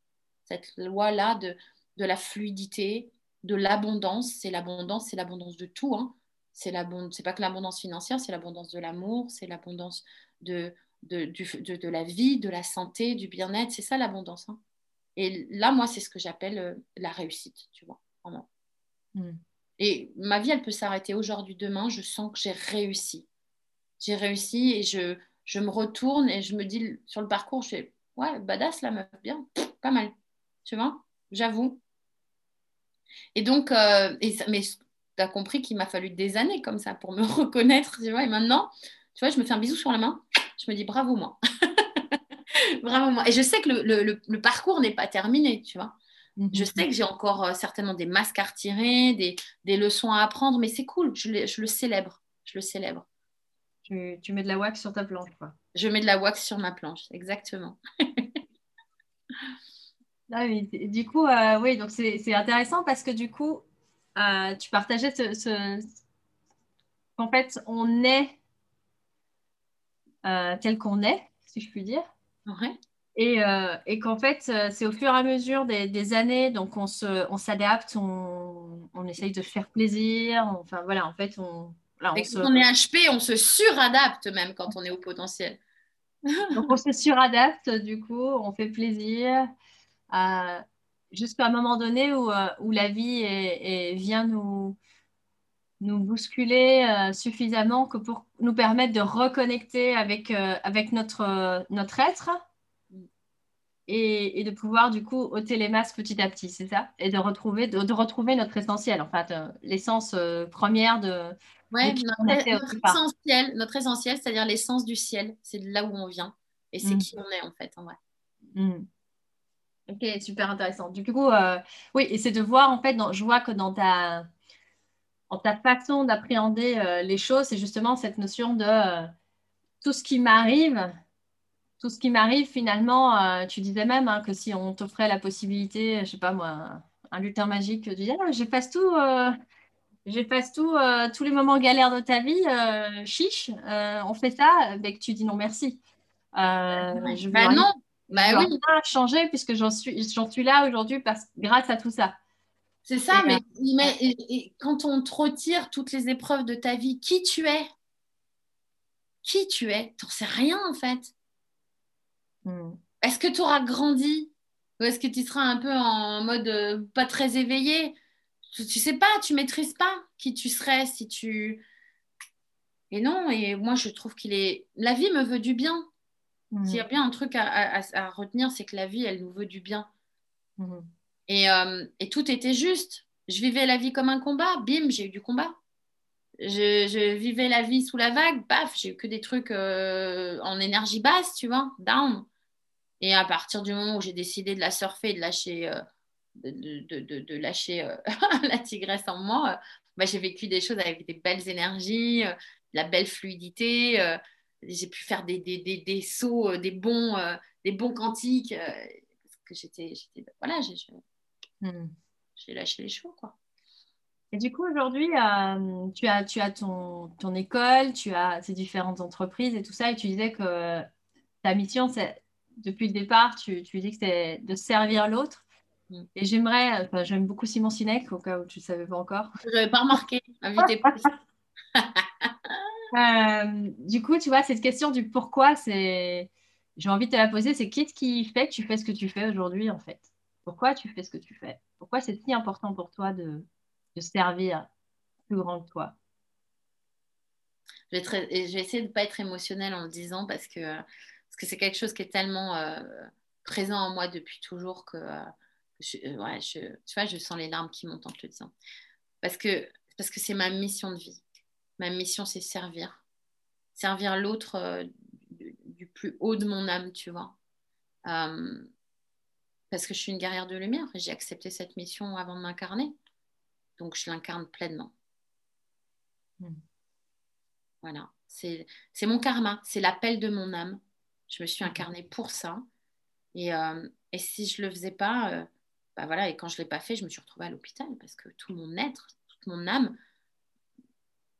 Cette loi-là de, de la fluidité, de l'abondance, c'est l'abondance, c'est l'abondance de tout. Hein. C'est pas que l'abondance financière, c'est l'abondance de l'amour, c'est l'abondance de, de, de, la vie, de la santé, du bien-être. C'est ça l'abondance. Hein. Et là, moi, c'est ce que j'appelle euh, la réussite, tu vois, vraiment. Hmm. Et ma vie, elle peut s'arrêter aujourd'hui, demain. Je sens que j'ai réussi. J'ai réussi et je, je me retourne et je me dis sur le parcours, je fais ouais, badass la meuf, bien, pas mal. Tu vois, j'avoue. Et donc, euh, et mais tu as compris qu'il m'a fallu des années comme ça pour me reconnaître, tu vois. Et maintenant, tu vois, je me fais un bisou sur la main. Je me dis bravo moi. bravo moi. Et je sais que le, le, le parcours n'est pas terminé, tu vois. Je mhm. sais que j'ai encore euh, certainement des masques à retirer, des, leçons à apprendre, mais c'est cool, je, le célèbre. Je le célèbre. Tu, mets de la wax sur ta planche, quoi. Je mets de la wax sur ma planche, exactement. Ah du coup, euh, oui, donc c'est intéressant parce que du coup, euh, tu partageais ce, qu'en fait, on est tel qu'on est, si je puis dire. Ouais. Euh, et, qu'en fait, euh, c'est au fur et à mesure des, années, donc on s'adapte, on, on, essaye de faire plaisir. enfin voilà, en fait, on. et quand on est HP, on se suradapte même quand on est au potentiel. donc on se suradapte, du coup, on fait plaisir. Euh, jusqu'à un moment donné où, où la vie vient nous, nous bousculer suffisamment que pour nous permettre de reconnecter avec, avec notre, notre être et, de pouvoir du coup ôter les masques petit à petit, c'est ça? Et de retrouver, de, retrouver notre essentiel, en fait, euh, l'essence euh, première de. Ouais, notre, essentiel, notre essentiel, c'est-à-dire l'essence du ciel, c'est de là où on vient et c'est mm. qui on est en fait, en vrai. Mm. Ok, super intéressant. Du coup, euh, oui, et c'est de voir en fait, dans, je vois que dans ta, ta façon d'appréhender les choses, c'est justement cette notion de tout ce qui m'arrive, tout ce qui m'arrive, finalement, euh, tu disais même hein, que si on t'offrait la possibilité, je sais pas moi, un lutin magique, tu disais, ah, j'efface tout, euh, j'efface tout, euh, tous les moments galères de ta vie, chiche, on fait ça, ben, que tu dis non merci. je bah non, bah oui. changer puisque j'en suis, j'en suis là aujourd'hui grâce à tout ça. C'est ça, mais, quand on te retire toutes les épreuves de ta vie, qui tu es? Qui tu es? T'en sais rien en fait. Hmm. Est-ce que tu auras grandi? Ou est-ce que tu seras un peu en mode euh, pas très éveillé? Tu, ne sais pas, tu maîtrises pas qui tu serais si tu. Et non, et moi je trouve qu'il est. La vie me veut du bien. Hmm. S'il y a bien un truc à, retenir, c'est que la vie, elle nous veut du bien. Hmm. Et, euh, et, tout était juste. Je vivais la vie comme un combat. Bim, j'ai eu du combat. Je, vivais la vie sous la vague. Paf, j'ai eu que des trucs euh, en énergie basse, tu vois, down. Et à partir du moment où j'ai décidé de la surfer, de lâcher, euh, de, lâcher la tigresse en moi, bah, j'ai vécu des choses avec des belles énergies, la belle fluidité. j'ai pu faire des, des, des, sauts, des bons, des bons cantiques. parce que j'étais, voilà, hmm. j'ai lâché les chevaux, quoi. Et du coup, aujourd'hui, tu as, tu as ton, ton école, tu as ces différentes entreprises et tout ça, et tu disais que ta mission, c'est depuis le départ, tu, tu disais que c'était de servir l'autre. Mm. Et j'aimerais, enfin, j'aime beaucoup Simon Sinek, au cas où tu ne savais pas encore. Je n'avais pas remarqué, invité euh, du coup, tu vois, cette question du pourquoi, c'est, j'ai envie de te la poser, c'est qu'est-ce qui fait que tu fais ce que tu fais aujourd'hui, en fait? Pourquoi tu fais ce que tu fais? Pourquoi c'est si important pour toi de, servir plus grand que toi? Je vais, essayer de ne pas être émotionnelle en le disant parce que c'est quelque chose qui est tellement euh, présent en moi depuis toujours que euh, je, euh, je, sens les larmes qui montent en te disant. Parce que parce que c'est ma mission de vie. Ma mission, c'est servir. Servir l'autre du, plus haut de mon âme, tu vois. Parce que je suis une guerrière de lumière j'ai accepté cette mission avant de m'incarner. Donc, je l'incarne pleinement. Hmm. Voilà. C'est mon karma. C'est l'appel de mon âme. Je me suis incarnée pour ça. Et, euh, et si je ne le faisais pas, euh, bah voilà, et quand je ne l'ai pas fait, je me suis retrouvée à l'hôpital parce que tout mon être, toute mon âme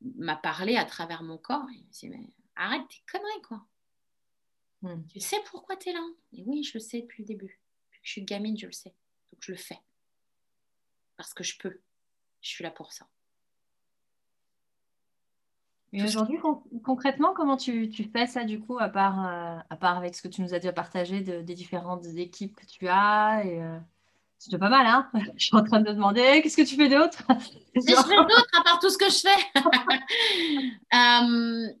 m'a parlé à travers mon corps. Et je me dit, mais arrête tes conneries, quoi. Mhm. Tu sais pourquoi tu es là? Et oui, je le sais depuis le début. Que je suis gamine, je le sais. Donc je le fais. Parce que je peux. Je suis là pour ça. Et aujourd'hui, concrètement, comment tu, fais ça du coup, à part, euh, à part avec ce que tu nous as déjà partagé des différentes équipes que tu as et, euh, C'est pas mal, hein Je suis en train de me demander, qu'est-ce que tu fais d'autre? Je fais d'autre à part tout ce que je fais euh,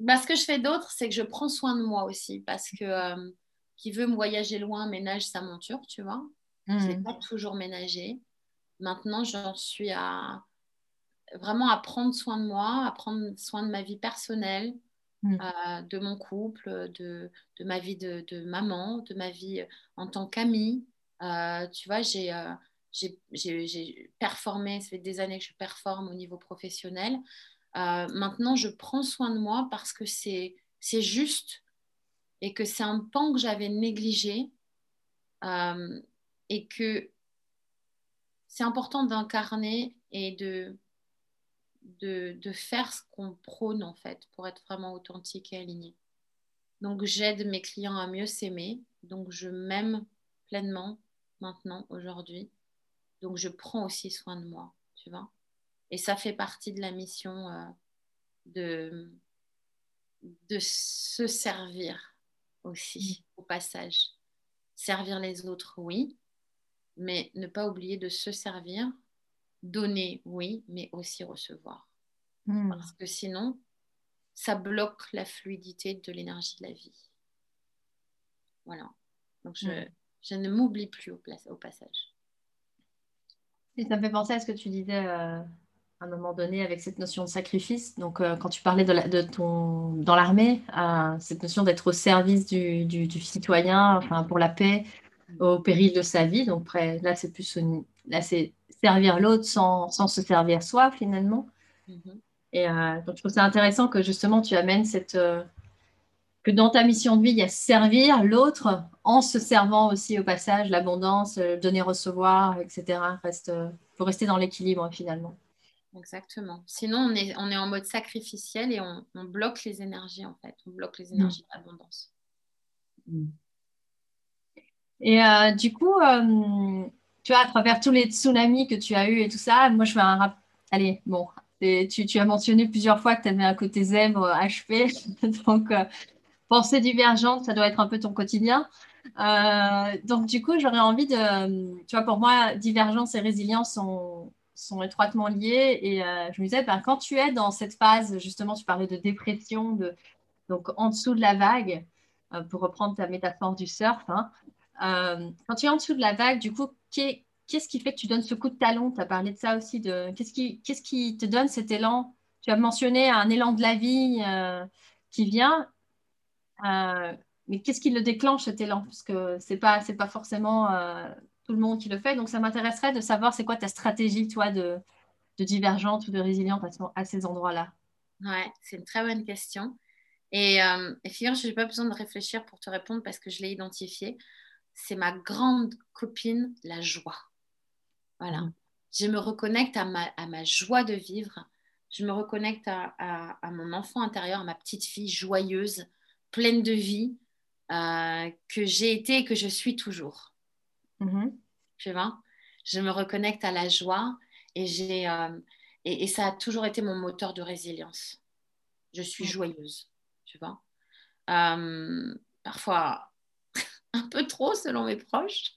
bah, Ce que je fais d'autre, c'est que je prends soin de moi aussi parce que qui veut me voyager loin ménage sa monture, tu vois. Je n'ai mmh. pas toujours ménagé. Maintenant, j'en suis à vraiment à prendre soin de moi, à prendre soin de ma vie personnelle, mm. euh, de mon couple, de, de ma vie de, de, maman, de ma vie en tant qu'amie. Euh, tu vois, j'ai euh, j'ai performé, ça fait des années que je performe au niveau professionnel. maintenant, je prends soin de moi parce que c'est juste et que c'est un pan que j'avais négligé et que c'est important d'incarner et de, de, faire ce qu'on prône en fait pour être vraiment authentique et aligné. Donc j'aide mes clients à mieux s'aimer. Donc je m'aime pleinement maintenant, aujourd'hui. Donc je prends aussi soin de moi, tu vois. Et ça fait partie de la mission euh, de, de se servir aussi au passage. Servir les autres, oui, mais ne pas oublier de se servir Donner, oui, mais aussi recevoir. Hmm. Parce que sinon, ça bloque la fluidité de l'énergie de la vie. Voilà. Donc, je, hmm. ne m'oublie plus au, au, passage. Et ça me fait penser à ce que tu disais euh, à un moment donné avec cette notion de sacrifice. Donc, euh, quand tu parlais de, ton, dans l'armée, euh, cette notion d'être au service du, du, citoyen, enfin, pour la paix, au péril de sa vie. Donc, là, c'est plus là, c'est servir l'autre sans, sans, se servir soi finalement. Mhm. Et euh, donc je trouve ça intéressant que justement tu amènes cette que dans ta mission de vie, il y a servir l'autre en se servant aussi au passage, l'abondance, donner, recevoir, etc. Reste, faut rester dans l'équilibre finalement. Exactement. Sinon, on est, on est en mode sacrificiel et on, on bloque les énergies en fait. On bloque les énergies mm. d'abondance. Mm. Et du coup, tu vois, à travers tous les tsunamis que tu as eu et tout ça, moi, je fais un rap. Allez, bon, tu, tu, as mentionné plusieurs fois que tu avais un côté zèbre HP. donc, euh, pensée divergente, ça doit être un peu ton quotidien. Euh, donc, du coup, j'aurais envie de. Tu vois, pour moi, divergence et résilience sont, sont étroitement liées. Et euh, je me disais, ben, quand tu es dans cette phase, justement, tu parlais de dépression, de, donc en dessous de la vague, pour reprendre ta métaphore du surf, hein, quand tu es en dessous de la vague, du coup, qu'est-ce qui fait que tu donnes ce coup de talon? Tu as parlé de ça aussi. De, qu'est-ce, qui, qu'est-ce qui te donne cet élan? Tu as mentionné un élan de la vie euh, qui vient. Euh, mais qu'est-ce qui le déclenche cet élan? Parce que ce n'est pas, pas forcément euh, tout le monde qui le fait. Donc, ça m'intéresserait de savoir c'est quoi ta stratégie, toi, de, de divergente ou de résiliente à, à ces endroits-là. Ouais, c'est une très bonne question. Et, euh, et figure, je n'ai pas besoin de réfléchir pour te répondre parce que je l'ai identifié. C'est ma grande copine, la joie. Voilà. Mm. Je me reconnecte à ma, à ma, joie de vivre. Je me reconnecte à, à, mon enfant intérieur, à ma petite fille joyeuse, pleine de vie, euh, que j'ai été et que je suis toujours. Mm-hmm. Tu vois? Je me reconnecte à la joie et, j'ai, euh, et, et, ça a toujours été mon moteur de résilience. Je suis mm. joyeuse tu vois? Euh, parfois un peu trop selon mes proches.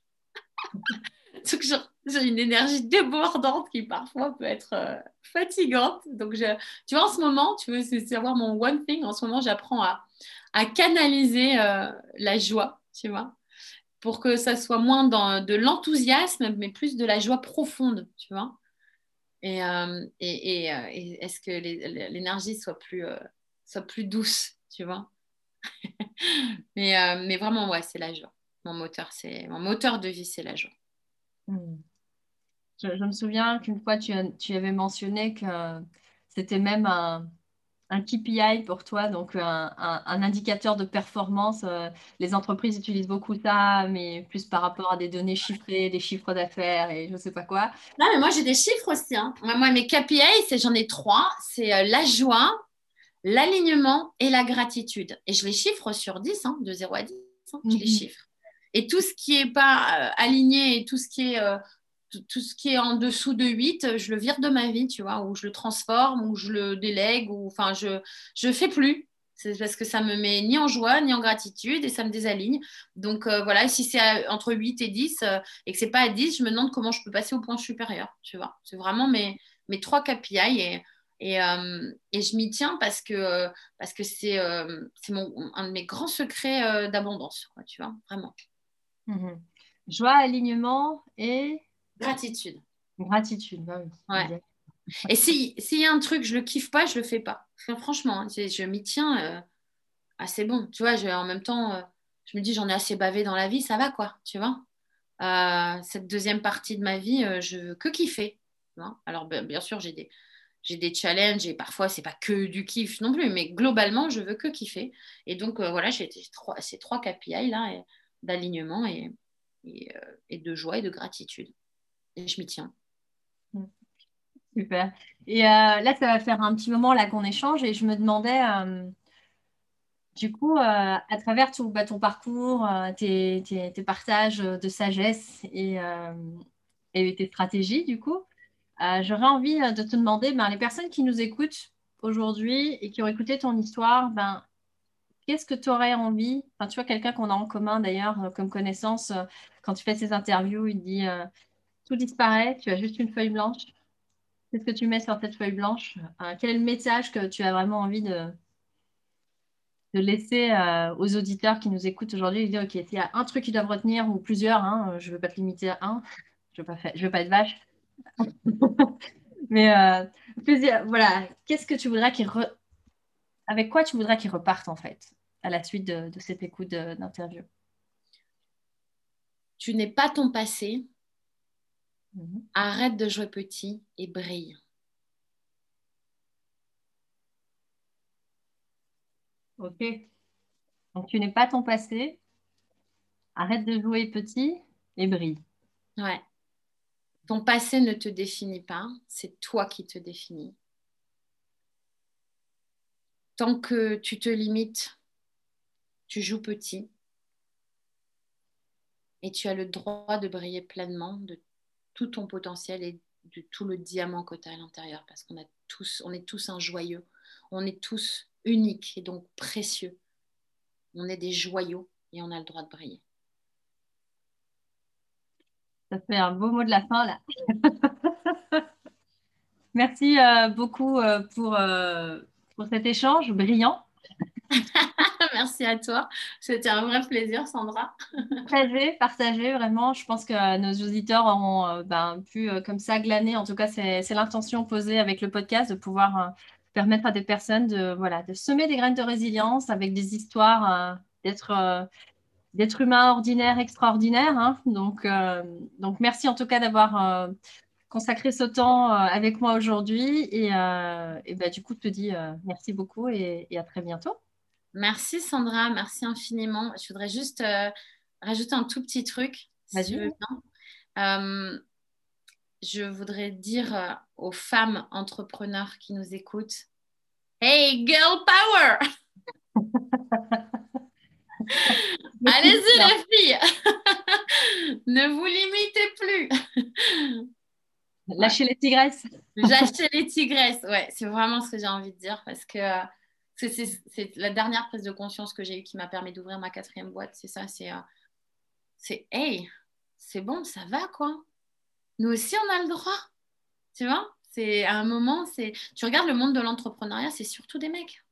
Donc j'ai une énergie débordante qui parfois peut être euh, fatigante. Donc je, tu vois, en ce moment, tu veux savoir mon one thing, en ce moment j'apprends à, à, canaliser euh, la joie, tu vois, pour que ça soit moins dans de l'enthousiasme, mais plus de la joie profonde, tu vois. Et, et, et, est-ce que l'énergie soit plus, soit plus douce tu vois. mais, euh, mais vraiment, ouais, c'est la joie. Mon moteur, mon moteur de vie, c'est la joie. Hmm. Je, me souviens qu'une fois, tu, tu, avais mentionné que c'était même un, un, KPI pour toi, donc un, un, indicateur de performance. Euh, les entreprises utilisent beaucoup ça, mais plus par rapport à des données chiffrées, des chiffres d'affaires et je ne sais pas quoi. Non, mais moi, j'ai des chiffres aussi. Hein. Moi, mes KPI, j'en ai trois. C'est euh, la joie, l'alignement et la gratitude. Et je les chiffre sur 10, hein, de 0 à 10, hein, je les mhm. chiffre. Et tout ce qui n'est pas euh, aligné et tout ce qui est... Euh, tout ce qui est en dessous de 8, je le vire de ma vie, tu vois, ou je le transforme, ou je le délègue, ou enfin, je ne fais plus. C'est parce que ça me met ni en joie, ni en gratitude, et ça me désaligne. Donc euh, voilà, si c'est entre 8 et 10, et que c'est pas à 10, je me demande comment je peux passer au point supérieur, tu vois. C'est vraiment mes, mes trois KPI, et euh, et, je m'y tiens parce que parce que c'est euh, un de mes grands secrets euh, d'abondance, tu vois, vraiment. Mhm. Joie, alignement et gratitude. Gratitude, bah ouais. Et s'il y a un truc, je le kiffe pas, je le fais pas. Franchement, hein, je, m'y tiens. assez bon, tu vois. en même temps, je me dis, j'en ai assez bavé dans la vie, ça va quoi, tu vois. cette deuxième partie de ma vie, je veux que kiffer. Alors, bien sûr, j'ai des, j'ai des challenges et parfois c'est pas que du kiff non plus, mais globalement je veux que kiffer. Et donc euh, voilà, j'ai ces trois KPI là d'alignement et, et, euh, et, de joie et de gratitude. Et je m'y tiens. Super. Et euh, là, ça va faire un petit moment là qu'on échange et je me demandais, du coup, à travers tout, bah, ton parcours, tes, partages de sagesse et, tes stratégies, du coup, euh, j'aurais envie euh, de te demander, ben, les personnes qui nous écoutent aujourd'hui et qui ont écouté ton histoire, ben, qu'est-ce que tu aurais envie Tu vois, quelqu'un qu'on a en commun d'ailleurs euh, comme connaissance, quand tu fais ces interviews, il dit tout disparaît, tu as juste une feuille blanche. Qu'est-ce que tu mets sur cette feuille blanche? Quel est le message que tu as vraiment envie de, de laisser aux auditeurs qui nous écoutent aujourd'hui? Dire, OK, s'il y a un truc qu'ils doivent retenir ou plusieurs, hein, je ne veux pas te limiter à un, je ne veux, pas être vache, Mais euh, voilà, qu'est-ce que tu voudrais qu'il avec quoi tu voudrais qu'il reparte en fait à la suite de, cette écoute d'interview? Tu n'es pas ton passé. Mhm. Arrête de jouer petit et brille. Ok. Donc tu n'es pas ton passé. Arrête de jouer petit et brille. Ouais. Ton passé ne te définit pas, c'est toi qui te définis. Tant que tu te limites, tu joues petit et tu as le droit de briller pleinement de tout ton potentiel et de tout le diamant que tu as à l'intérieur parce qu'on a tous, on est tous un joyeux, on est tous uniques et donc précieux. On est des joyaux et on a le droit de briller. Ça fait un beau mot de la fin là. Merci euh, beaucoup euh, pour, euh, pour cet échange brillant. Merci à toi. C'était un vrai plaisir, Sandra. Partagez, partagez vraiment. Je pense que nos auditeurs auront ben, pu comme ça glaner. En tout cas, c'est l'intention posée avec le podcast de pouvoir permettre à des personnes de, voilà, de semer des graines de résilience avec des histoires, d'être d'être humain. Hein. Donc, euh, donc, merci en tout cas d'avoir euh, consacré ce temps euh, avec moi aujourd'hui. Et, bah, du coup, je te dis merci beaucoup et à très bientôt. Merci Sandra, merci infiniment. Je voudrais juste euh, rajouter un tout petit truc, si tu veux bien. Euh, je voudrais dire euh, aux femmes entrepreneurs qui nous écoutent, Hey, girl power! Allez-y les filles! Ne vous limitez plus! Lâchez les tigresses. Lâchez les tigresses, ouais, c'est vraiment ce que j'ai envie de dire parce que c'est la dernière prise de conscience que j'ai eue qui m'a permis d'ouvrir ma quatrième boîte. C'est ça, c'est, euh, hey, c'est bon, ça va quoi. Nous aussi, on a le droit. Tu vois C'est à un moment, c'est. Tu regardes le monde de l'entrepreneuriat, c'est surtout des mecs.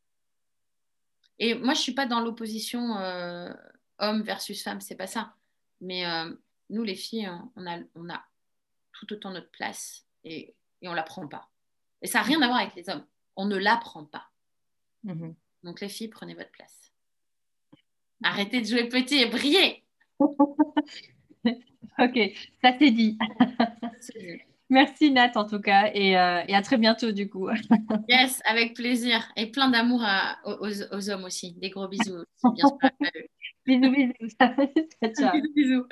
Et moi, je suis pas dans l'opposition euh, homme versus femme, c'est pas ça. Mais euh, nous, les filles, on a, tout autant notre place et, et on la prend pas. Et ça n'a rien à voir avec les hommes. On ne la prend pas. Mhm. Donc les filles, prenez votre place. Arrêtez de jouer petit et brillez. ok, ça c'est dit. Merci Nat en tout cas et, euh, et, à très bientôt du coup. yes, avec plaisir et plein d'amour aux, hommes aussi. Des gros bisous. Bien bisous bisous. bisous bisous.